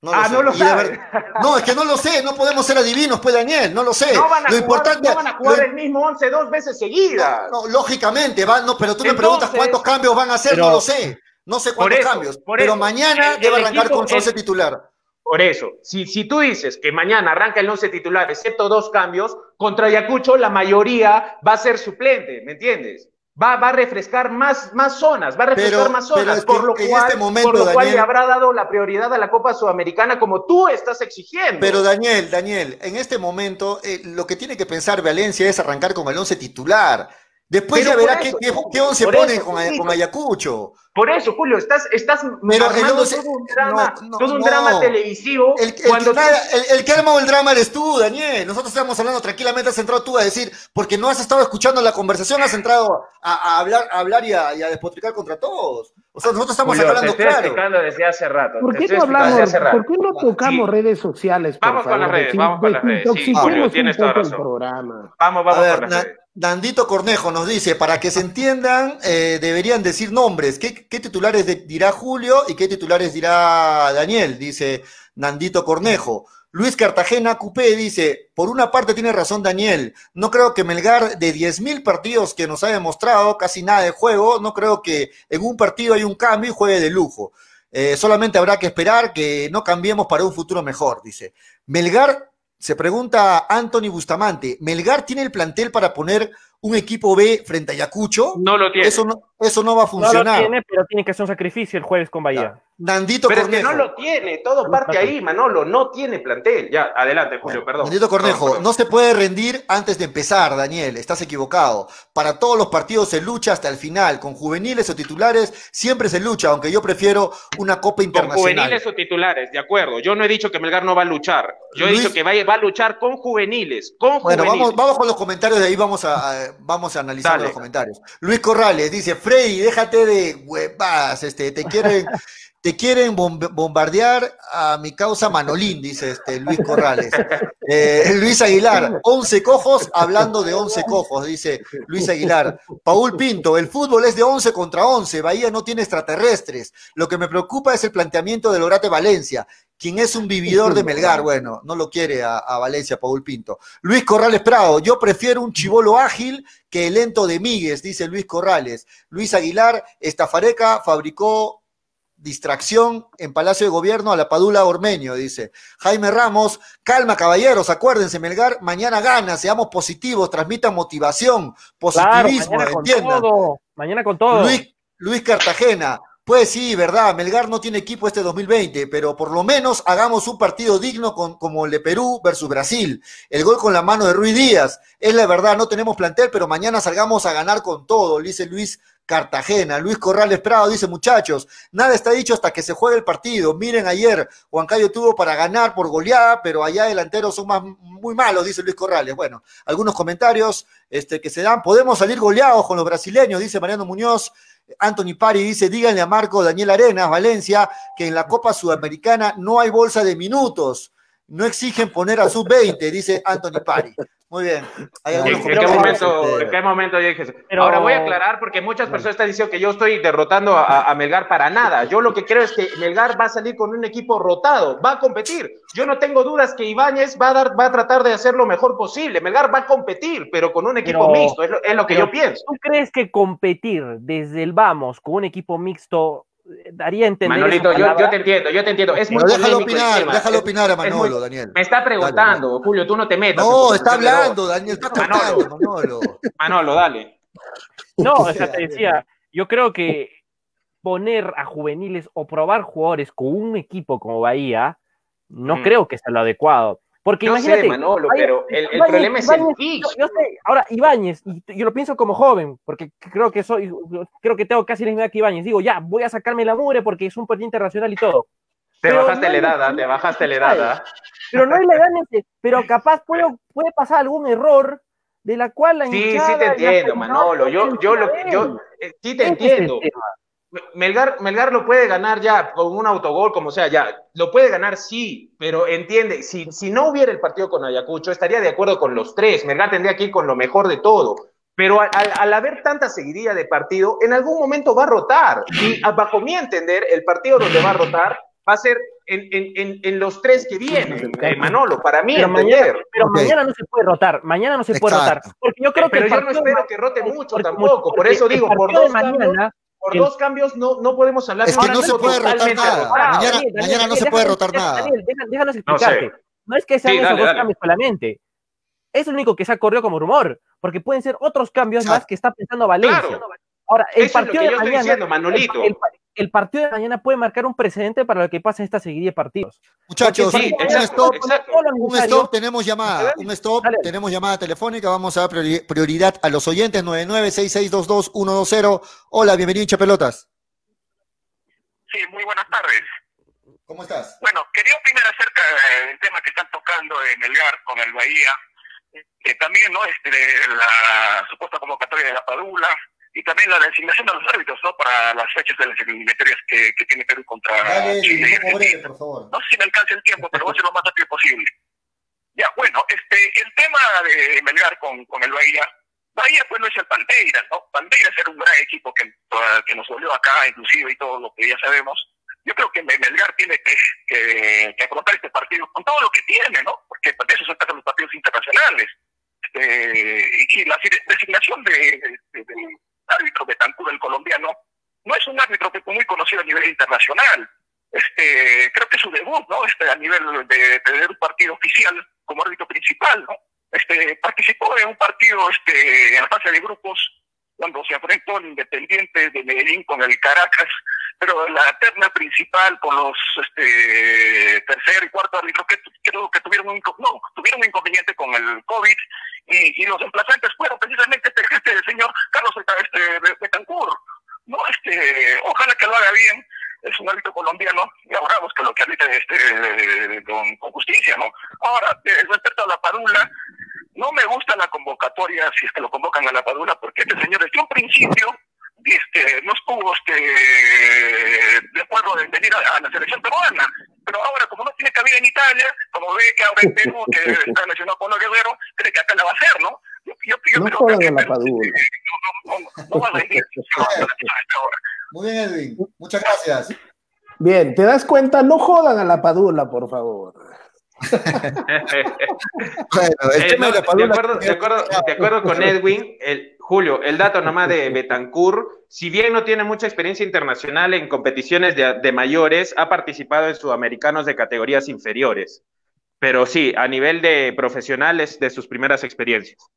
No ah, sé. no lo sabes. ver- No, es que no lo sé, no podemos ser adivinos, pues Daniel, no lo sé. No van a lo jugar, importante no van a jugar lo- el mismo 11 dos veces seguidas. no, no, lógicamente, va, no, pero tú me preguntas cuántos cambios van a hacer, Pero- no lo sé. No sé cuántos eso, cambios. Pero eso. mañana El- debe el arrancar equipo- con su once el- titular. Por eso, si, si tú dices que mañana arranca el 11 titular, excepto dos cambios, contra Ayacucho la mayoría va a ser suplente, ¿me entiendes? Va, va a refrescar más, más zonas, va a refrescar Pero- más zonas, es que por lo, cual, este momento, por lo cual le habrá dado la prioridad a la Copa Sudamericana como tú estás exigiendo. Pero Daniel, Daniel, en este momento eh, lo que tiene que pensar Valencia es arrancar con el once titular. Después Pero ya verá qué, eso, qué, qué once ponen eso, con, con Ayacucho. Por eso, Julio, estás, estás Pero armando todo un drama, no, no, todo un no. drama televisivo El, el cuando que, tú- nada- el- el que ha armado el drama eres tú, Daniel. Nosotros estamos hablando tranquilamente, has entrado tú a decir, porque no has estado escuchando la conversación, has entrado a, a hablar, a hablar y a, y a despotricar contra todos. O sea, nosotros estamos Julio, te hablando estoy claro. explicando desde hace rato. ¿Por te qué no hablamos? desde hace rato. ¿Por qué no tocamos Sí. redes sociales? por Vamos con las favor? redes, vamos con las redes, sí, Julio, tienes toda razón. programa. Vamos, vamos A ver, con las redes. Nandito Cornejo nos dice, para que se entiendan, eh, deberían decir nombres. ¿Qué, qué titulares de- dirá Julio y qué titulares dirá Daniel? Dice Nandito Cornejo. Luis Cartagena Cupé dice, por una parte tiene razón Daniel, no creo que Melgar de 10.000 partidos que nos ha demostrado casi nada de juego, no creo que en un partido hay un cambio y juegue de lujo. Eh, solamente habrá que esperar que no cambiemos para un futuro mejor, dice. Melgar, se pregunta Anthony Bustamante, ¿Melgar tiene el plantel para poner un equipo B frente a Ayacucho? No lo tiene. Eso no, eso no va a No lo funcionar. tiene, pero tiene que hacer un sacrificio el jueves con Bahía. Nandito Pero es que Cornejo. no lo tiene, todo parte ahí, Manolo, no tiene plantel. Ya, adelante, Julio, perdón. Nandito Cornejo, Perdón, perdón. no se puede rendir antes de empezar, Daniel, estás equivocado. Para todos los partidos se lucha hasta el final, con juveniles o titulares siempre se lucha, aunque yo prefiero una copa Con internacional. juveniles o titulares, de acuerdo. Yo no he dicho que Melgar no va a luchar. Yo he dicho que va, a luchar con juveniles, con Bueno, juveniles. vamos, vamos con los comentarios de ahí, vamos a, a- vamos a analizar Dale. los comentarios. Luis Corrales dice, Freddy, déjate de huevas, este, te quieren, te quieren bombardear a mi causa Manolín, dice este Luis Corrales. Eh, Luis Aguilar, 11 cojos hablando de 11 cojos, dice Luis Aguilar. Paul Pinto, el fútbol es de 11 contra 11, Bahía no tiene extraterrestres. Lo que me preocupa es el planteamiento de Lorate Valencia, quien es un vividor de Melgar. Bueno, no lo quiere a, a Valencia, Paul Pinto. Luis Corrales Prado, yo prefiero un chivolo ágil que el lento de Migues, dice Luis Corrales. Luis Aguilar, Estafareca fabricó distracción en Palacio de Gobierno a la Padula Ormeño, dice. Jaime Ramos, calma caballeros, acuérdense, Melgar mañana gana, seamos positivos, transmita motivación, positivismo, mañana con entiendan. todo, mañana con todo. Luis, Luis Cartagena, pues sí, verdad, Melgar no tiene equipo este 2020, pero por lo menos hagamos un partido digno con, como el de Perú versus Brasil. El gol con la mano de Ruiz Díaz. Es la verdad, no tenemos plantel, pero mañana salgamos a ganar con todo, dice Luis Cartagena. Luis Corrales Prado dice, muchachos, nada está dicho hasta que se juegue el partido. Miren ayer, Huancayo tuvo para ganar por goleada, pero allá delanteros son más, muy malos, dice Luis Corrales. Bueno, algunos comentarios este, que se dan. Podemos salir goleados con los brasileños, dice Mariano Muñoz. Anthony Pari dice, díganle a Marco Daniel Arenas, Valencia, que en la Copa Sudamericana no hay bolsa de minutos. No exigen poner a sub-20, dice Anthony Pari. Muy bien. Hay ¿En, qué momento, este, ¿En qué momento yo dije eso? Pero- Ahora voy a aclarar porque muchas personas están diciendo que yo estoy derrotando a, a Melgar para nada. Yo lo que creo es que Melgar va a salir con un equipo rotado, va a competir. Yo no tengo dudas que Ibáñez va a, dar, va a tratar de hacer lo mejor posible. Melgar va a competir, pero con un equipo Pero- mixto, es lo, es lo que pero- yo pienso. ¿Tú crees que competir desde el vamos con un equipo mixto daría a entender Manolito, yo, te entiendo, yo te entiendo. Es muy Pero déjalo polémico el opinar, tema. déjalo opinar a muy- Manolo, Daniel. Me está preguntando, Julio, tú no te metas. No, está hablando. Daniel, está Manolo. Manolo. Manolo, dale. No, o sea, te decía, yo creo que poner a juveniles o probar jugadores con un equipo como Bahía, no Mm. creo que sea lo adecuado. Porque Yo imagínate, sé, Manolo, pero el, problema es el fix. yo, yo sé, ahora Ibáñez, y yo lo pienso como joven, porque creo que soy, creo que tengo casi la misma edad que Ibáñez. Digo, ya, voy a sacarme la mugre porque es un partido internacional y todo. Te pero bajaste no la edad, ¿ah? te bajaste la edad. ¿ah? Pero no es la edad, pero capaz puede, puede pasar algún error de la cual la Sí, sí te entiendo, Manolo. Yo, yo, lo, yo eh, sí te entiendo. Melgar, Melgar lo puede ganar ya con un autogol, como sea, ya. Lo puede ganar, sí, pero entiende, si, si no hubiera el partido con Ayacucho, estaría de acuerdo con los tres. Melgar tendría que ir con lo mejor de todo. Pero al, al- al haber tanta seguidilla de partido, en algún momento va a rotar. Y a- bajo mi entender, el partido donde va a rotar va a ser en, en- en- en los tres que vienen, eh, Manolo, para mí Pero entender. mañana, pero mañana no se puede rotar, mañana no se puede rotar. Porque yo creo que Pero yo no espero que rote mucho porque- tampoco. Por eso digo, por dos cambios, mañana, por dos cambios no, no podemos hablar Es que no se puede rotar nada. Mañana- Daniel, mañana no se puede rotar nada. Daniel, déjanos No sé. explicarte. No es que sean Sí, esos dale, dos dale. cambios solamente. Es lo único que se ha corrido como rumor, porque pueden ser otros cambios Exacto. más que está pensando Valencia. Claro. Ahora, el Eso es lo partido que de yo estoy mañana, diciendo, Manolito. el, el- el partido de mañana puede marcar un precedente para lo que pasa en esta seguidilla de partidos. Muchachos, Sí, un stop, exacto. Un stop, tenemos llamada, un stop, Dale. tenemos llamada telefónica, vamos a dar priori- prioridad a los oyentes, 9966222120. Hola, bienvenido hincha pelotas. Sí, muy buenas tardes. ¿Cómo estás? Bueno, quería opinar acerca del tema que están tocando en el GAR con el Bahía, que también, ¿no? Este, la supuesta convocatoria de la Padula y también la designación de los árbitros, ¿no? Para las fechas de las eliminatorias que, que tiene Perú contra Dale, Chile y Argentina. por favor. No sé si me alcanza el tiempo, pero voy a ser lo más rápido posible. Ya, bueno, este, el tema de Melgar con, con el Bahía, Bahía pues no es el Palmeiras, ¿no? Palmeiras era un gran equipo que, que nos volvió acá, inclusive, y todo lo que ya sabemos. Yo creo que Melgar tiene que, que, que afrontar este partido con todo lo que tiene, ¿no? Porque de eso se tratan los partidos internacionales. Este, y la designación de, árbitro Betancur, el colombiano, no es un árbitro que fue muy conocido a nivel internacional este, creo que es su debut, ¿no? Este, a nivel de tener un partido oficial como árbitro principal, ¿no? Este, participó en un partido, este, en la fase de grupos, cuando se enfrentó el Independiente de Medellín con el Caracas, pero la terna principal con los, este, tercer y cuarto árbitros que creo que tuvieron un, no, tuvieron un inconveniente con el COVID y, los emplazantes fueron precisamente este, este señor Carlos este, de Betancourt, ¿no? Este, ojalá que lo haga bien, es un árbitro colombiano y ahora busca lo que arbitre este, con, con justicia, ¿no? Ahora, eh, respecto a la Padula, no me gusta la convocatoria si es que lo convocan a la Padula, porque este señor desde un principio este, no estuvo este, de acuerdo en venir a, a la selección peruana. Pero ahora, como no tiene cabida en Italia, como ve que ahora en Perú, que está lesionado con los guerreros, cree que acá la va a hacer, ¿no? Yo, yo, yo No creo jodan que a la Padula. No, no, no, no va a venir. Muy bien, Edwin. Muchas gracias. Bien, ¿te das cuenta? No jodan a la Padula, por favor. Bueno, el tema de, la de, acuerdo, de, acuerdo, de acuerdo con Edwin, el, Julio, el dato nomás de Betancourt, si bien no tiene mucha experiencia internacional en competiciones de, de, mayores, ha participado en sudamericanos de categorías inferiores. Pero sí, a nivel de profesionales, de sus primeras experiencias.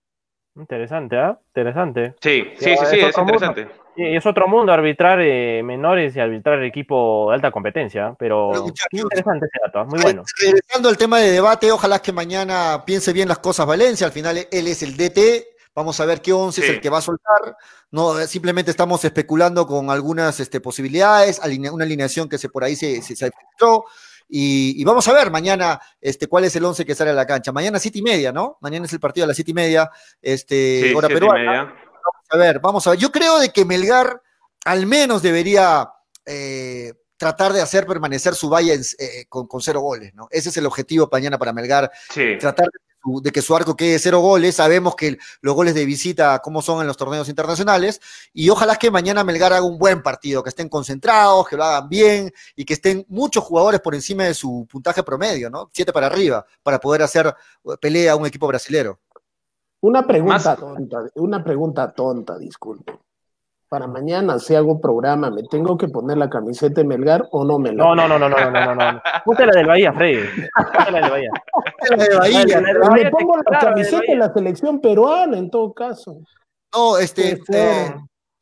Interesante, ¿ah? Interesante. Sí, sí, sí, sí, es, interesante. Y es otro mundo arbitrar eh, menores y arbitrar equipo de alta competencia, pero, interesante ese dato, ¿ah? muy bueno. Regresando al tema de debate, ojalá que mañana piense bien las cosas Valencia, al final él es el DT, Vamos a ver qué once es el que va a soltar. No, simplemente estamos especulando con algunas este, posibilidades, una alineación que se por ahí se, se, filtró. Y, vamos a ver mañana este, cuál es el once que sale a la cancha. Mañana siete y media, ¿no? Mañana es el partido a las siete y media, este, hora peruana. Vamos a ver, vamos a ver. Yo creo de que Melgar al menos debería eh, tratar de hacer permanecer su valle eh, con, con, cero goles, ¿no? Ese es el objetivo mañana para Melgar. Tratar de de que su arco quede cero goles. Sabemos que los goles de visita, cómo son en los torneos internacionales. Y ojalá que mañana Melgar haga un buen partido, que estén concentrados, que lo hagan bien y que estén muchos jugadores por encima de su puntaje promedio, ¿no? Siete para arriba, para poder hacer uh, pelea a un equipo brasilero. Una pregunta tonta, una pregunta tonta, disculpe para mañana si hago programa, ¿me tengo que poner la camiseta de Melgar o no me la No, no, no, no, no, no, no, no. Ponte la del Bahía, Freddy. Ponte la del Bahía. la de Bahía. Me pongo la camiseta de la selección peruana en todo caso. No, este, eh,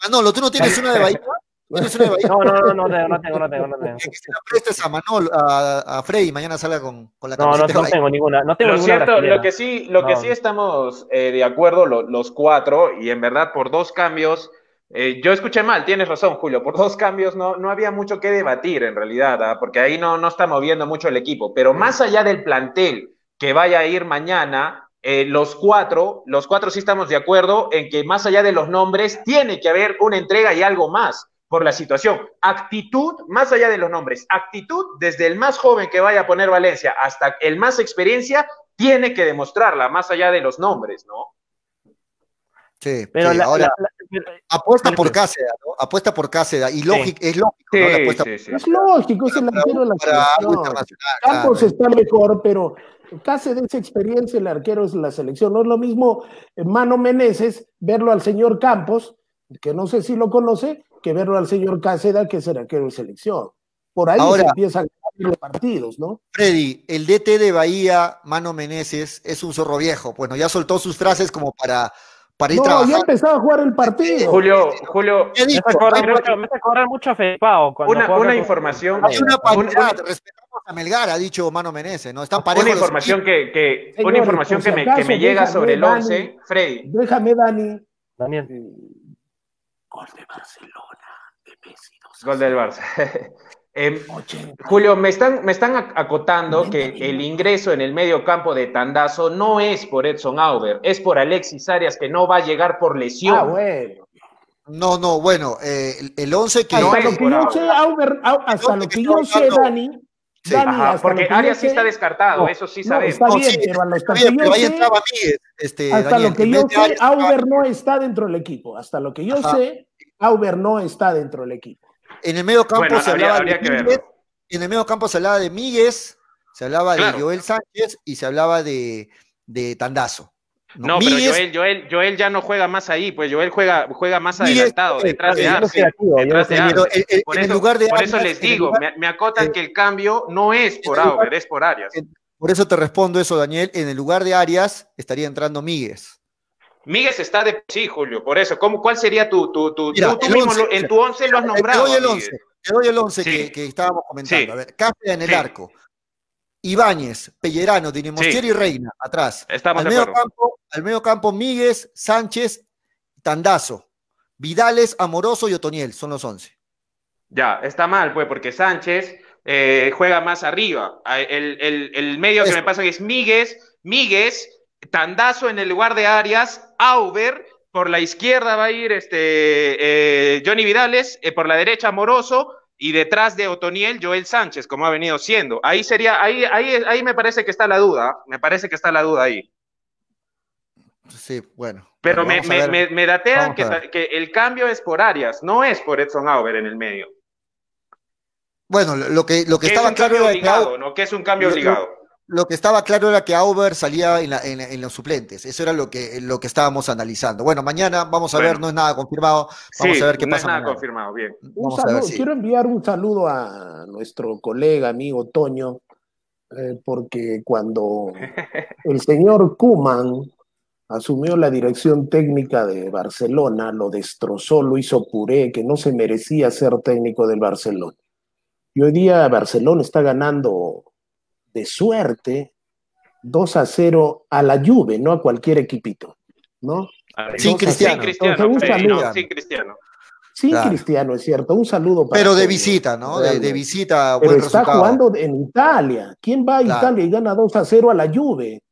Manolo, ¿tú no tienes una de Bahía? No, no, no, no, no tengo, no tengo, no tengo. Que se la prestes a Manolo, a, a Freddy, mañana salga con, con la camiseta. No, no, no tengo ninguna. No tengo lo ninguna cierto, lo que sí, lo que sí estamos eh, de acuerdo lo, los cuatro, y en verdad por dos cambios eh, yo escuché mal, tienes razón, Julio. Por dos cambios no, no había mucho que debatir en realidad, ¿ah? porque ahí no, no está moviendo mucho el equipo. Pero más allá del plantel que vaya a ir mañana, eh, los cuatro, los cuatro sí estamos de acuerdo en que más allá de los nombres, tiene que haber una entrega y algo más por la situación. Actitud, más allá de los nombres, actitud desde el más joven que vaya a poner Valencia hasta el más experiencia, tiene que demostrarla, más allá de los nombres, ¿no? Sí, pero ahora apuesta por Cáceres, ¿no? Apuesta por Cáceres y es lógico, ¿no? es lógico, es el arquero de la selección. Campos está mejor, pero Cáceres es experiencia, el arquero es la selección. No es lo mismo eh, Mano Meneses verlo al señor Campos, que no sé si lo conoce, que verlo al señor Cáceres, que es el arquero de selección. Por ahí se empiezan los partidos, ¿no? Freddy, el DT de Bahía, Mano Meneses, es un zorro viejo. Bueno, ya soltó sus frases como para para ir no, trabajando. ya empezaba a jugar el partido. Julio, Julio, me está cobrando mucho, mucho Una, una información. Hay una paridad, respetamos a Melgar, ha dicho Mano Menezes, ¿no? Están parejos. Una información que, que una información que me, que me llega sobre el 11, Freddy. Déjame, Dani. Daniel. Gol de Barcelona. Gol del Barça. Eh, Julio, me están, me están acotando que el ingreso en el medio campo de Tandazo no es por Edson Auber, es por Alexis Arias que no va a llegar por lesión. Ah, bueno. No, no, bueno, eh, el 11 que... Hasta lo que yo sé, Auber, hasta lo que yo sé, Dani... Sí. Ajá, porque Arias sí está descartado, eso sí sabemos. está bien, pero hasta, bien, pero ahí entraba Miguel, este, hasta Daniel, lo que yo sé, Auber no está dentro del equipo. Hasta lo que yo sé, Auber no está dentro del equipo. En el medio campo se hablaba de en el medio campo se hablaba de Míguez, se hablaba de Joel Sánchez y se hablaba de, de Tandazo. No, pero Joel, Joel, Joel, ya no juega más ahí, pues Joel juega, juega más adelantado, detrás de Arce. Eso, por eso les digo, me, acotan que el cambio no es por Auber, es por Arias. Por eso te respondo eso, Daniel. En el lugar de Arias estaría entrando Míguez. Míguez está de sí, Julio, por eso. ¿Cómo, ¿Cuál sería tu, tu, tu, tú, mismo en tu once lo has nombrado? Te doy el once, te doy el once que, que, estábamos comentando. A ver, Cáceres en el arco. Ibáñez, Pellerano, Dinimostier y Reina, atrás. Estamos al, medio campo, al medio campo, Míguez, Sánchez, Tandazo, Vidales, Amoroso y Otoniel, son los once. Ya, está mal, pues, porque Sánchez eh, juega más arriba. Ah, el, el, el medio que me pasa es Míguez, Míguez, Tandazo en el lugar de Arias, Auber, por la izquierda va a ir este, eh, Johnny Vidales, eh, por la derecha Moroso, y detrás de Otoniel, Joel Sánchez, como ha venido siendo. Ahí sería, ahí, ahí, ahí me parece que está la duda, me parece que está la duda ahí. Sí, bueno. Pero me, me, me, datean que, que, el cambio es por Arias, no es por Edson Auber en el medio. Bueno, lo que, lo que estaba claro obligado, ¿no? Que es un cambio obligado lo que estaba claro era que Auber salía en, los suplentes. Eso era lo que, lo que estábamos analizando. Bueno, mañana vamos a ver, no es nada confirmado. Vamos a ver qué no pasa. Es nada confirmado, bien. Quiero enviar un saludo a nuestro colega, amigo Toño, eh, porque cuando el señor Kuman asumió la dirección técnica de Barcelona, lo destrozó, lo hizo puré, que no se merecía ser técnico del Barcelona. Y hoy día Barcelona está ganando de suerte 2 a 0 a la Juve, no a cualquier equipito, ¿no? Sin Cristiano. Sin Cristiano. Sin Cristiano, es cierto. Un saludo para Pero de visita, ¿no? De, visita, Pero está jugando en Italia. ¿Quién va a Italia y gana 2 a 0 a la Juve?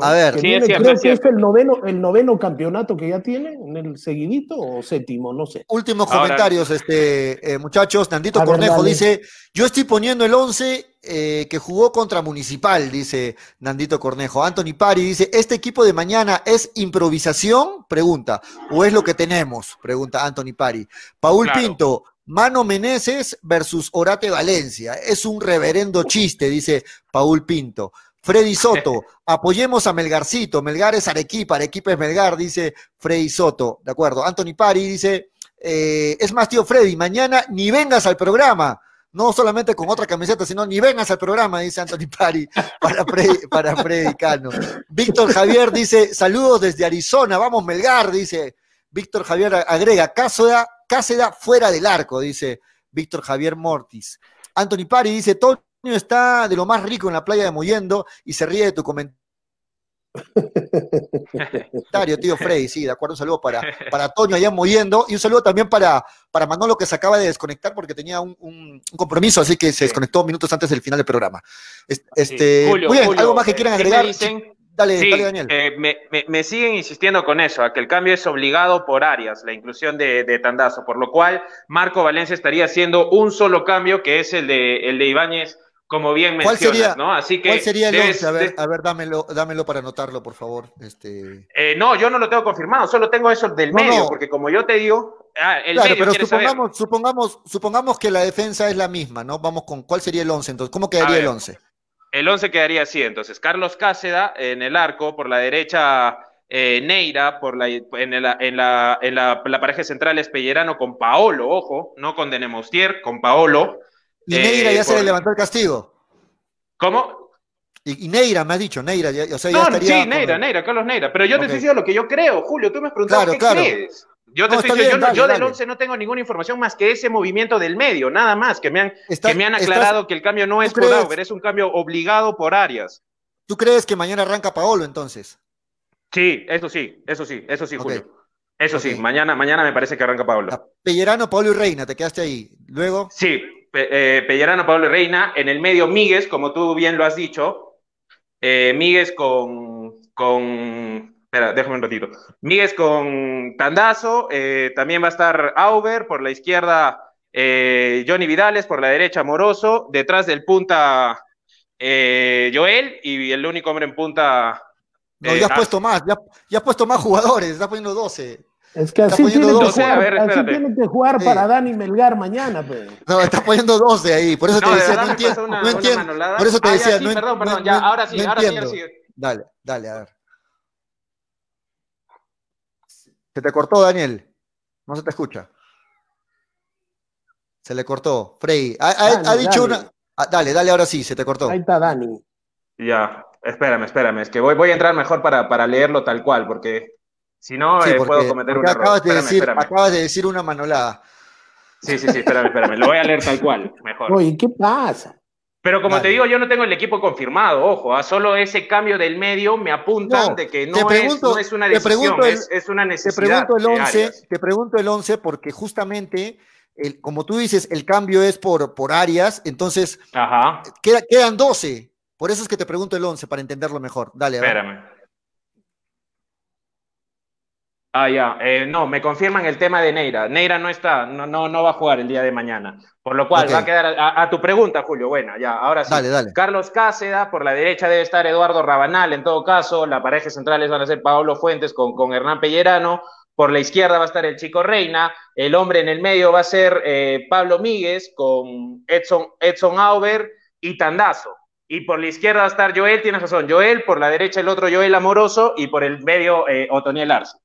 A ver, creo que es el noveno, el noveno campeonato que ya tiene en el seguidito o séptimo, no sé. Últimos comentarios, este, eh, muchachos. Nandito Cornejo dice: Yo estoy poniendo el 11 eh, que jugó contra Municipal, dice Nandito Cornejo. Anthony Pari dice: ¿Este equipo de mañana es improvisación? Pregunta. ¿O es lo que tenemos? Pregunta Anthony Pari. Paul Pinto. Mano Meneses versus Orate Valencia. Es un reverendo chiste, dice Paul Pinto. Freddy Soto, apoyemos a Melgarcito, Melgar es Arequipa, Arequipa es Melgar, dice Freddy Soto, de acuerdo. Anthony Pari dice, eh, es más, tío Freddy, mañana ni vengas al programa, no solamente con otra camiseta, sino ni vengas al programa, dice Anthony Pari, para Freddy, para Freddy Cano. Víctor Javier dice, saludos desde Arizona, vamos Melgar, dice Víctor Javier agrega, Cáceda, Cáceda fuera del arco, dice Víctor Javier Mortis. Anthony Pari dice, todo está de lo más rico en la playa de Moyendo y se ríe de tu comentario, tío Freddy, sí, de acuerdo, un saludo para, para Toño allá en Moyendo y un saludo también para, para Manolo que se acaba de desconectar porque tenía un, compromiso, así que se desconectó minutos antes del final del programa. Este, muy bien, ¿algo más que quieran agregar? Dale, dale, Daniel. Eh, me, siguen insistiendo con eso, a que el cambio es obligado por áreas, la inclusión de, de, Tandazo, por lo cual Marco Valencia estaría haciendo un solo cambio, que es el de, el de Ibáñez como bien mencionas, ¿Cuál sería, ¿no? Así que ¿Cuál sería el 11? A ver, a ver, dámelo, dámelo para anotarlo, por favor. Este... Eh, no, yo no lo tengo confirmado, solo tengo eso del medio, porque como yo te digo, ah, el claro, pero supongamos, supongamos, supongamos que la defensa es la misma, ¿no? Vamos con, ¿cuál sería el 11 entonces? ¿Cómo quedaría el 11? El 11 quedaría así, entonces, Carlos Cáceda en el arco, por la derecha eh, Neira, por la, en, la, en, la, en la, pareja central es Pellerano con Paolo, ojo, no con Denemostier, con Paolo. Y Neira ya eh, se le levantó el castigo. ¿Cómo? Y, Neira, me has dicho, Neira, o sea, ya estaría Sí, Neira, Neira, Carlos Neira. Pero yo te estoy diciendo lo que yo creo, Julio. Tú me has preguntado qué crees. Yo, te estoy diciendo, yo, del 11 no tengo ninguna información más que ese movimiento del medio, nada más, que me han, que me han aclarado que el cambio no es por Auber, es un cambio obligado por Arias. ¿Tú crees que mañana arranca Paolo entonces? Sí, eso sí, eso sí, eso sí, Julio. Eso sí, mañana, mañana me parece que arranca Paolo. Pellerano, Paolo y Reina, te quedaste ahí. Luego. Sí, eh, Pellerano, Pablo Reina, en el medio Míguez, como tú bien lo has dicho, eh, Míguez con, con, espera, déjame un ratito, Míguez con Tandazo, eh, también va a estar Auber, por la izquierda eh, Johnny Vidales, por la derecha Moroso, detrás del punta Joel y el único hombre en punta... No, ya has puesto más, ya, ya has puesto más jugadores, estás poniendo 12. Es que así, tienen que, jugar, así tienen que jugar para Dani Melgar mañana, pues. No, está poniendo 12 ahí, por eso te decía, no entiendo, no entiendo. Por eso te ah, decía, no Perdón, perdón, ya, ahora sí, ahora sí, ahora sí. Dale, dale, a ver. Se te cortó, Daniel. No se te escucha. Se le cortó. Frey, ha, ha, dicho una. Ah, dale, dale, ahora sí, se te cortó. Ahí está Dani. Ya, espérame, espérame, es que voy, voy a entrar mejor para, para leerlo tal cual, porque si no, eh, puedo cometer un error. Acabas de, decir, acabas de decir una manolada. Sí, sí, sí, espérame, espérame. Lo voy a leer tal cual, mejor. Oye, ¿qué pasa? Pero como te digo, yo no tengo el equipo confirmado, ojo, a ¿ah? solo ese cambio del medio me apuntan de que no, es, no, es, una decisión, es, una necesidad. Te pregunto el 11, te pregunto el 11 porque justamente, el, como tú dices, el cambio es por, por áreas, entonces Ajá. quedan 12. Por eso es que te pregunto el 11, para entenderlo mejor. Dale, a Espérame. Ah, ya. Eh, no, me confirman el tema de Neira. Neira no está, no, no, no va a jugar el día de mañana. Por lo cual va a quedar a, tu pregunta, Julio. Bueno, ya, ahora sí. Dale, dale. Carlos Cáceda, por la derecha debe estar Eduardo Rabanal, en todo caso. La pareja centrales van a ser Paolo Fuentes con, con Hernán Pellerano. Por la izquierda va a estar el Chico Reina. El hombre en el medio va a ser eh, Pablo Míguez con Edson, Edson Auber y Tandazo. y por la izquierda va a estar Joel, tienes razón, Joel, por la derecha el otro Joel Amoroso y por el medio eh, Otoniel Arce.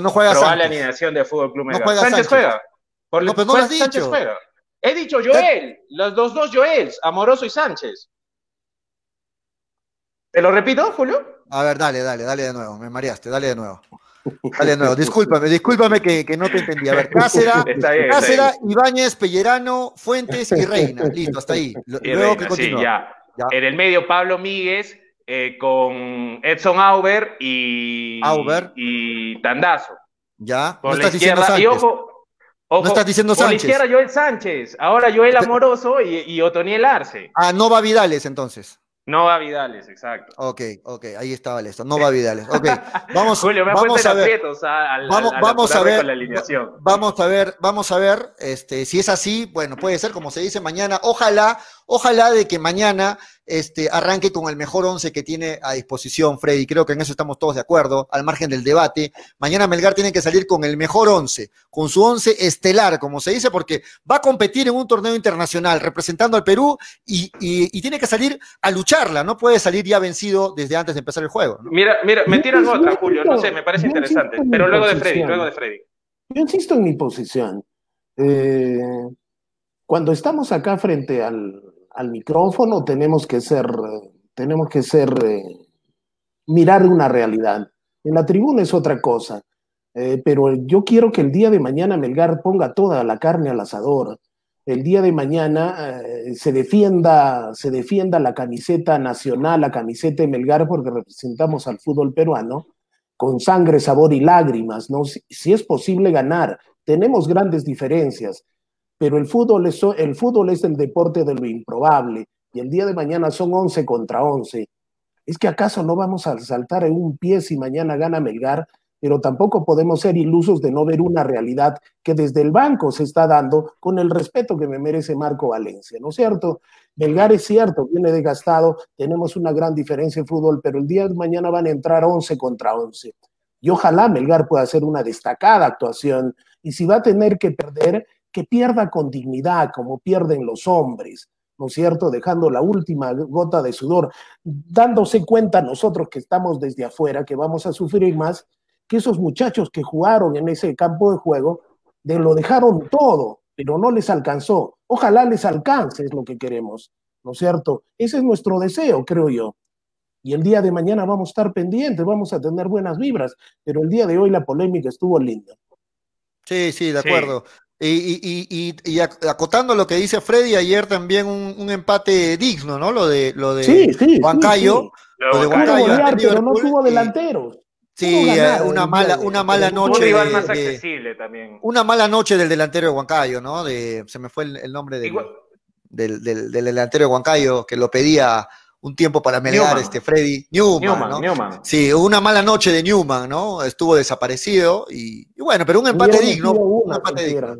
No juega Probable Sánchez. alineación de Fútbol Club No Melgar. juega Sánchez, Sánchez. juega. Por No, pero no lo has Sánchez dicho. juega. He dicho Joel, los, los dos Joels, Amoroso y Sánchez. ¿Te lo repito, Julio? A ver, dale, dale, dale de nuevo. Me mareaste, dale de nuevo. Dale de nuevo. Discúlpame, discúlpame que, que no te entendí. A ver, Cáceres, Cáceres, Ibáñez, Pellerano, Fuentes y Reina. Listo, hasta ahí. Luego Reina, que sí, continúa. ya. Ya. En el medio, Pablo Míguez eh, con Edson Auber y, Auber. y Tandazo. Ya, Por no la izquierda. Y ojo, ojo, No estás diciendo por Sánchez. la izquierda, Joel Sánchez. Ahora Joel Amoroso y, y Otoniel Arce. Ah, no va Vidales entonces. No va Vidales, exacto. Ok, ok, ahí estaba esto. No va Vidales. Ok, vamos, Julio, me vamos a ver. a- Vamos, a ver. con la alineación. Vamos a ver, vamos a ver, este, si es así, bueno, puede ser como se dice mañana. Ojalá, ojalá de que mañana este, arranque con el mejor once que tiene a disposición Freddy. Creo que en eso estamos todos de acuerdo, al margen del debate. Mañana Melgar tiene que salir con el mejor once, con su once estelar, como se dice, porque va a competir en un torneo internacional representando al Perú y, y- y tiene que salir a lucharla. No puede salir ya vencido desde antes de empezar el juego. ¿no? Mira, mira, me tiran insisto- otra, Julio. No sé, me parece yo interesante. insisto en Pero mi luego de Freddy, posición. luego de Freddy. Yo insisto en mi posición. Eh, cuando estamos acá frente al, al micrófono, tenemos que ser, tenemos que ser, eh, mirar una realidad. En la tribuna es otra cosa. Eh, pero yo quiero que el día de mañana Melgar ponga toda la carne al asador. El día de mañana eh, se defienda, se defienda la camiseta nacional, la camiseta de Melgar, porque representamos al fútbol peruano con sangre, sabor y lágrimas, ¿no? Si es posible ganar, tenemos grandes diferencias, pero el fútbol, es, el fútbol es el deporte de lo improbable, y el día de mañana son 11 contra 11. ¿Es que acaso no vamos a saltar en un pie si mañana gana Melgar? Pero tampoco podemos ser ilusos de no ver una realidad que desde el banco se está dando con el respeto que me merece Marco Valencia, ¿no es cierto? Melgar es cierto, viene desgastado, tenemos una gran diferencia en fútbol, pero el día de mañana van a entrar 11 contra 11. Y ojalá Melgar pueda hacer una destacada actuación. Y si va a tener que perder, que pierda con dignidad, como pierden los hombres, ¿no es cierto? Dejando la última gota de sudor, dándose cuenta nosotros que estamos desde afuera, que vamos a sufrir más, que esos muchachos que jugaron en ese campo de juego, de lo dejaron todo, pero no les alcanzó. Ojalá les alcance, es lo que queremos, ¿no es cierto? Ese es nuestro deseo, creo yo. Y el día de mañana vamos a estar pendientes, vamos a tener buenas vibras, pero el día de hoy la polémica estuvo linda. Sí, sí, de acuerdo. Y- y- y- y ac- acotando lo que dice Freddy, ayer también un, un empate digno, ¿no? Lo de, lo de Sí, sí. Huancayo. sí, sí. Lo de Huancayo golear, pero no tuvo delanteros. Sí, eh, una mala, una mala pero no un noche. rival más de- accesible también. una mala noche del delantero de Huancayo, ¿no? De, se me fue el, el nombre del, Igual- del, del- del delantero de Huancayo que lo pedía un tiempo para Melgar, Newman. este Freddy Newman, Newman, ¿no? Newman. Sí, una mala noche de Newman, ¿no? Estuvo desaparecido y, y bueno, pero un empate digno, un empate digno.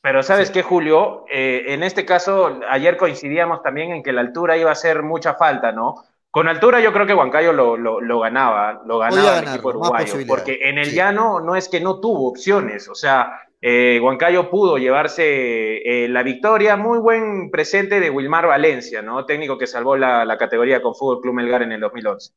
Pero sabes qué, Julio, Eh, en este caso, ayer coincidíamos también en que la altura iba a hacer mucha falta, ¿no? Con altura yo creo que Huancayo lo, lo, lo ganaba, lo ganaba el equipo uruguayo, porque en el sí. llano no es que no tuvo opciones, o sea, eh, Huancayo pudo llevarse eh, la victoria, muy buen presente de Wilmar Valencia, ¿no? Técnico que salvó la, la categoría con Fútbol Club Melgar en el 2011.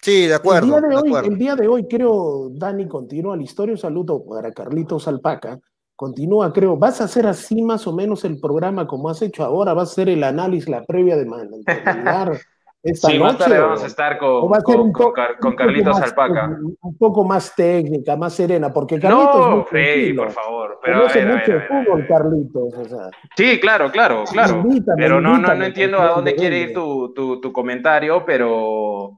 Sí, de acuerdo, el, día de de hoy, acuerdo. el día de hoy, creo, Dani, continúa la historia. Un saludo para Carlitos Alpaca. Continúa, creo. ¿Vas a hacer así más o menos el programa como has hecho ahora? ¿Vas a hacer el análisis, la previa de man- de Melgar esta Sí, noche? más tarde vamos a estar con, va a ser con, un, con po- Car- con un poco Carlitos Alpaca. Un poco más técnica, más serena, porque Carlitos es No, Freddy, por favor. Pero a Conoce ver, mucho a a ver. fútbol, Carlitos. O sea. Sí, claro, claro, claro. Invítame, pero no, no, invítame, no entiendo a dónde de quiere ir tu, tu, tu comentario, pero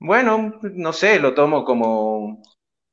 bueno, no sé, lo tomo como...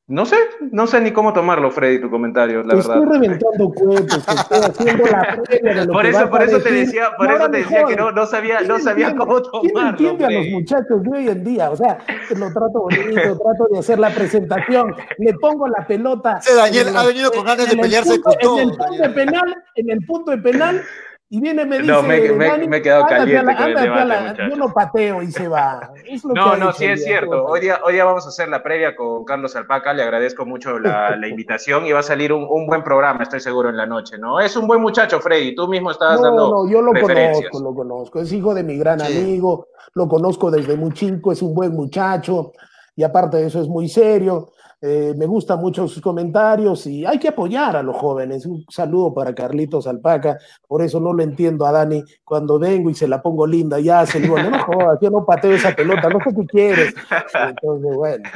No sé, no sé ni cómo tomarlo, Freddy, tu comentario, la Te verdad. estoy reventando te estoy haciendo la previa de lo Por que eso, vas por a eso te decir, decía, y por ahora eso te decía que no, no sabía, ¿Quién no sabía entiende? cómo ¿Quién tomarlo, entiende a los muchachos de hoy en día? O sea, te lo trato bonito, trato de hacer la presentación, le pongo la pelota. Ese Daniel en ha venido con ganas de pelearse punto- con todo, En el punto de penal, en el punto de penal, Y viene me dice, no, me, me, me he quedado caliente la, con el debate, la, Yo no pateo y se va. no, no, sí es cierto. Hoy día, hoy día vamos a hacer la previa con Carlos Alpaca. Le agradezco mucho la, la invitación y va a salir un, un, buen programa, estoy seguro, en la noche, ¿no? Es un buen muchacho, Freddy. Tú mismo estabas no, dando. No, yo lo conozco, lo conozco. Es hijo de mi gran sí. amigo. Lo conozco desde muy chico. Es un buen muchacho. Y aparte de eso, es muy serio. Eh, me gustan mucho sus comentarios y hay que apoyar a los jóvenes. Un saludo para Carlitos Alpaca, por eso no lo entiendo a Dani cuando vengo y se la pongo linda, ya se digo, no, no jodas, yo no pateo esa pelota, no sé qué quieres. Entonces, bueno.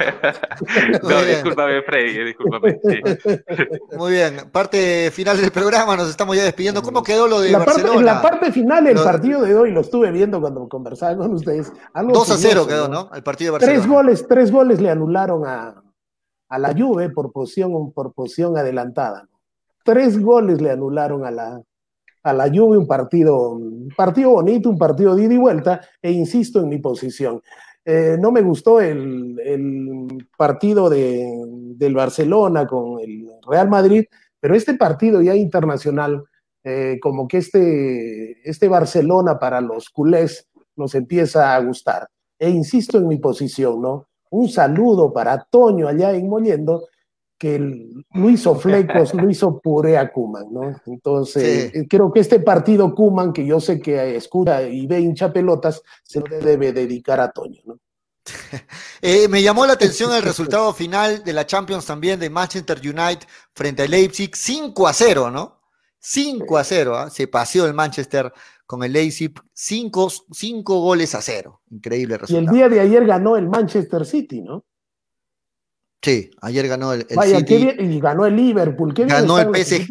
No, discúlpame, Freddy, discúlpame. Sí. Muy bien, parte final del programa, nos estamos ya despidiendo. ¿Cómo quedó lo de la Barcelona? Parte, la parte final, el lo... partido de hoy, lo estuve viendo cuando conversaba con ustedes. Algo 2 a 0 quedó, ¿no? El partido de Barcelona. Tres goles, tres goles le anularon a, a la Juve por posición, por posición adelantada. Tres goles le anularon a la, a la Juve, un partido, un partido bonito, un partido de ida y vuelta, e insisto en mi posición. Eh, no me gustó el, el partido de, del Barcelona con el Real Madrid, pero este partido ya internacional, eh, como que este, este Barcelona para los culés nos empieza a gustar. E insisto en mi posición, ¿no? Un saludo para Toño allá en Mollendo, que lo hizo Flecos, lo hizo puré a Kuman, ¿no? Entonces, sí. creo que este partido Kuman, que yo sé que escucha y ve hincha pelotas, se debe dedicar a Toño, ¿no? Eh, me llamó la atención el resultado final de la Champions también de Manchester United frente a Leipzig, 5 a 0, ¿no? 5 a 0, ¿eh? se paseó el Manchester con el Leipzig, 5 goles a 0. Increíble resultado. Y el día de ayer ganó el Manchester City, ¿no? Sí, ayer ganó el, el Vaya, City. Bien, y ganó el Liverpool. Qué ganó el PSG.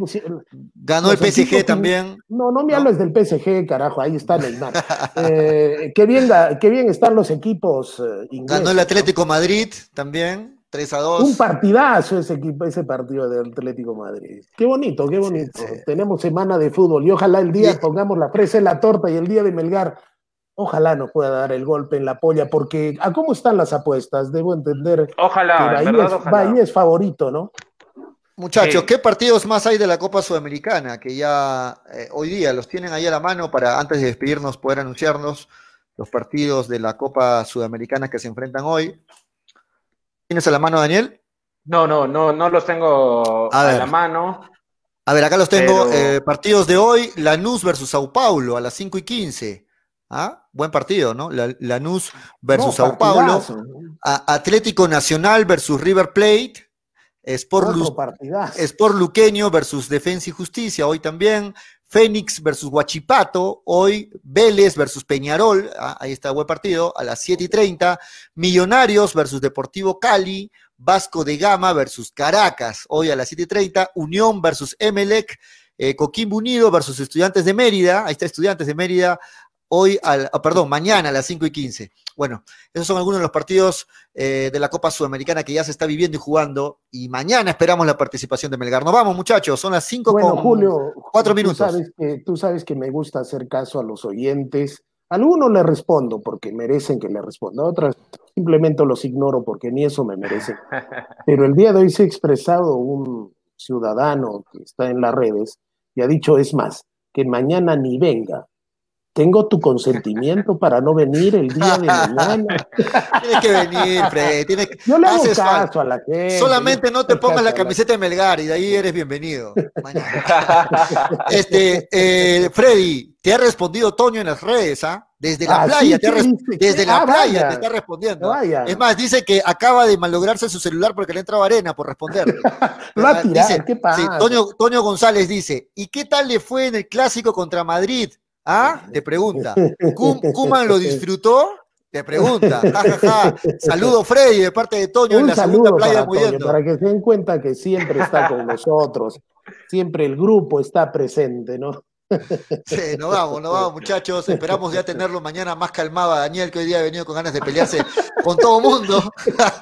Ganó el PSG también. No, no me hables del PSG, carajo, ahí está Neymar. eh, qué, bien, qué bien están los equipos eh, ingleses. Ganó el Atlético ¿no? Madrid también. 3 a 2. Un partidazo ese equipo, ese partido del Atlético Madrid. Qué bonito, qué bonito. Sí, sí. Tenemos semana de fútbol y ojalá el día sí. pongamos la fresa en la torta y el día de Melgar, ojalá no pueda dar el golpe en la polla, porque ¿a cómo están las apuestas? Debo entender ojalá, que Bahía, verdad, es, ojalá. Bahía es favorito, ¿no? Muchachos, ¿qué partidos más hay de la Copa Sudamericana? Que ya eh, hoy día los tienen ahí a la mano para antes de despedirnos poder anunciarnos los partidos de la Copa Sudamericana que se enfrentan hoy. ¿Tienes a la mano, Daniel? No, no, no, no los tengo a, a la mano. A ver, acá los tengo. Pero... Eh, partidos de hoy: Lanús versus Sao Paulo a las 5 y 15. ¿Ah? Buen partido, ¿no? La, Lanús versus no, Sao Paulo. A, Atlético Nacional versus River Plate. Sport, Lu Sport Luqueño versus Defensa y Justicia, hoy también. Fénix versus Huachipato, hoy Vélez versus Peñarol, ah, ahí está buen partido, a las 7 y 30, Millonarios versus Deportivo Cali, Vasco de Gama versus Caracas, hoy a las 7 y 30, Unión versus Emelec, eh, Coquimbo Unido versus Estudiantes de Mérida, ahí está Estudiantes de Mérida, hoy, al, oh, perdón, mañana a las 5 y 15. Bueno, esos son algunos de los partidos eh, de la Copa Sudamericana que ya se está viviendo y jugando. Y mañana esperamos la participación de Melgar. Nos vamos, muchachos, son las 5 bueno, con Julio, 4 minutos. Tú sabes, que, tú sabes que me gusta hacer caso a los oyentes. A algunos le respondo porque merecen que le responda, otras simplemente los ignoro porque ni eso me merecen. Pero el día de hoy se ha expresado un ciudadano que está en las redes y ha dicho, es más, que mañana ni venga tengo tu consentimiento para no venir el día de mañana. Tienes que venir, Fred. Tienes que... Yo le hago Haces caso a la gente. Solamente no te pongas la camiseta de Melgar y de ahí eres bienvenido. este, eh, Freddy, te ha respondido Toño en las redes, ¿ah? Desde la ah, playa, sí, te sí, sí, desde la ah, playa vaya. te está respondiendo. Vaya. Es más, dice que acaba de malograrse su celular porque le ha entrado arena por responder. Lo ha tirado, dice, ¿qué pasa? Toño, Toño González dice, ¿y qué tal le fue en el clásico contra Madrid? ¿Ah? Te pregunta. ¿Kuman lo disfrutó? Te pregunta. Ja, ja, ja. Saludo Freddy de parte de Toño Un en la segunda playa para, Toño, para que se den cuenta que siempre está con nosotros. Siempre el grupo está presente, ¿no? Sí, nos vamos, nos vamos, muchachos. Esperamos ya tenerlo mañana más calmado a Daniel, que hoy día ha venido con ganas de pelearse con todo mundo.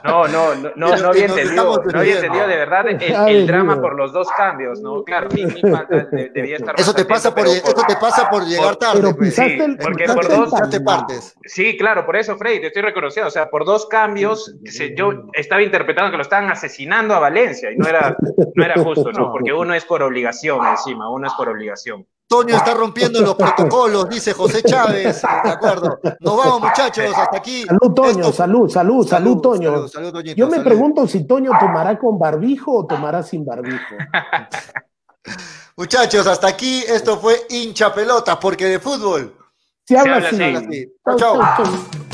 No, no, no, no, no había entendido, no había entendido de verdad el, el drama por los dos cambios, ¿no? Claro, mi, mi falta debía estar eso te pasa por, por, eso te pasa por llegar tarde. Pero pues. pisaste sí, porque por dos te partes. Sí, claro, por eso, Freddy, te estoy reconociendo. O sea, por dos cambios, yo estaba interpretando que lo estaban asesinando a Valencia y no era, no era justo, ¿no? Porque uno es por obligación encima, uno es por obligación. Toño está rompiendo los protocolos, dice José Chávez. De acuerdo. Nos vamos, muchachos, hasta aquí. Salud, Toño, Esto- salud, salud, salud, Toño. salud, salud, Toñito, Yo me salud. pregunto si Toño tomará con barbijo o tomará sin barbijo. Muchachos, hasta aquí. Esto fue hincha pelota, porque de fútbol. Se habla habla así. así. Así. Chau, Chao. chau, chau.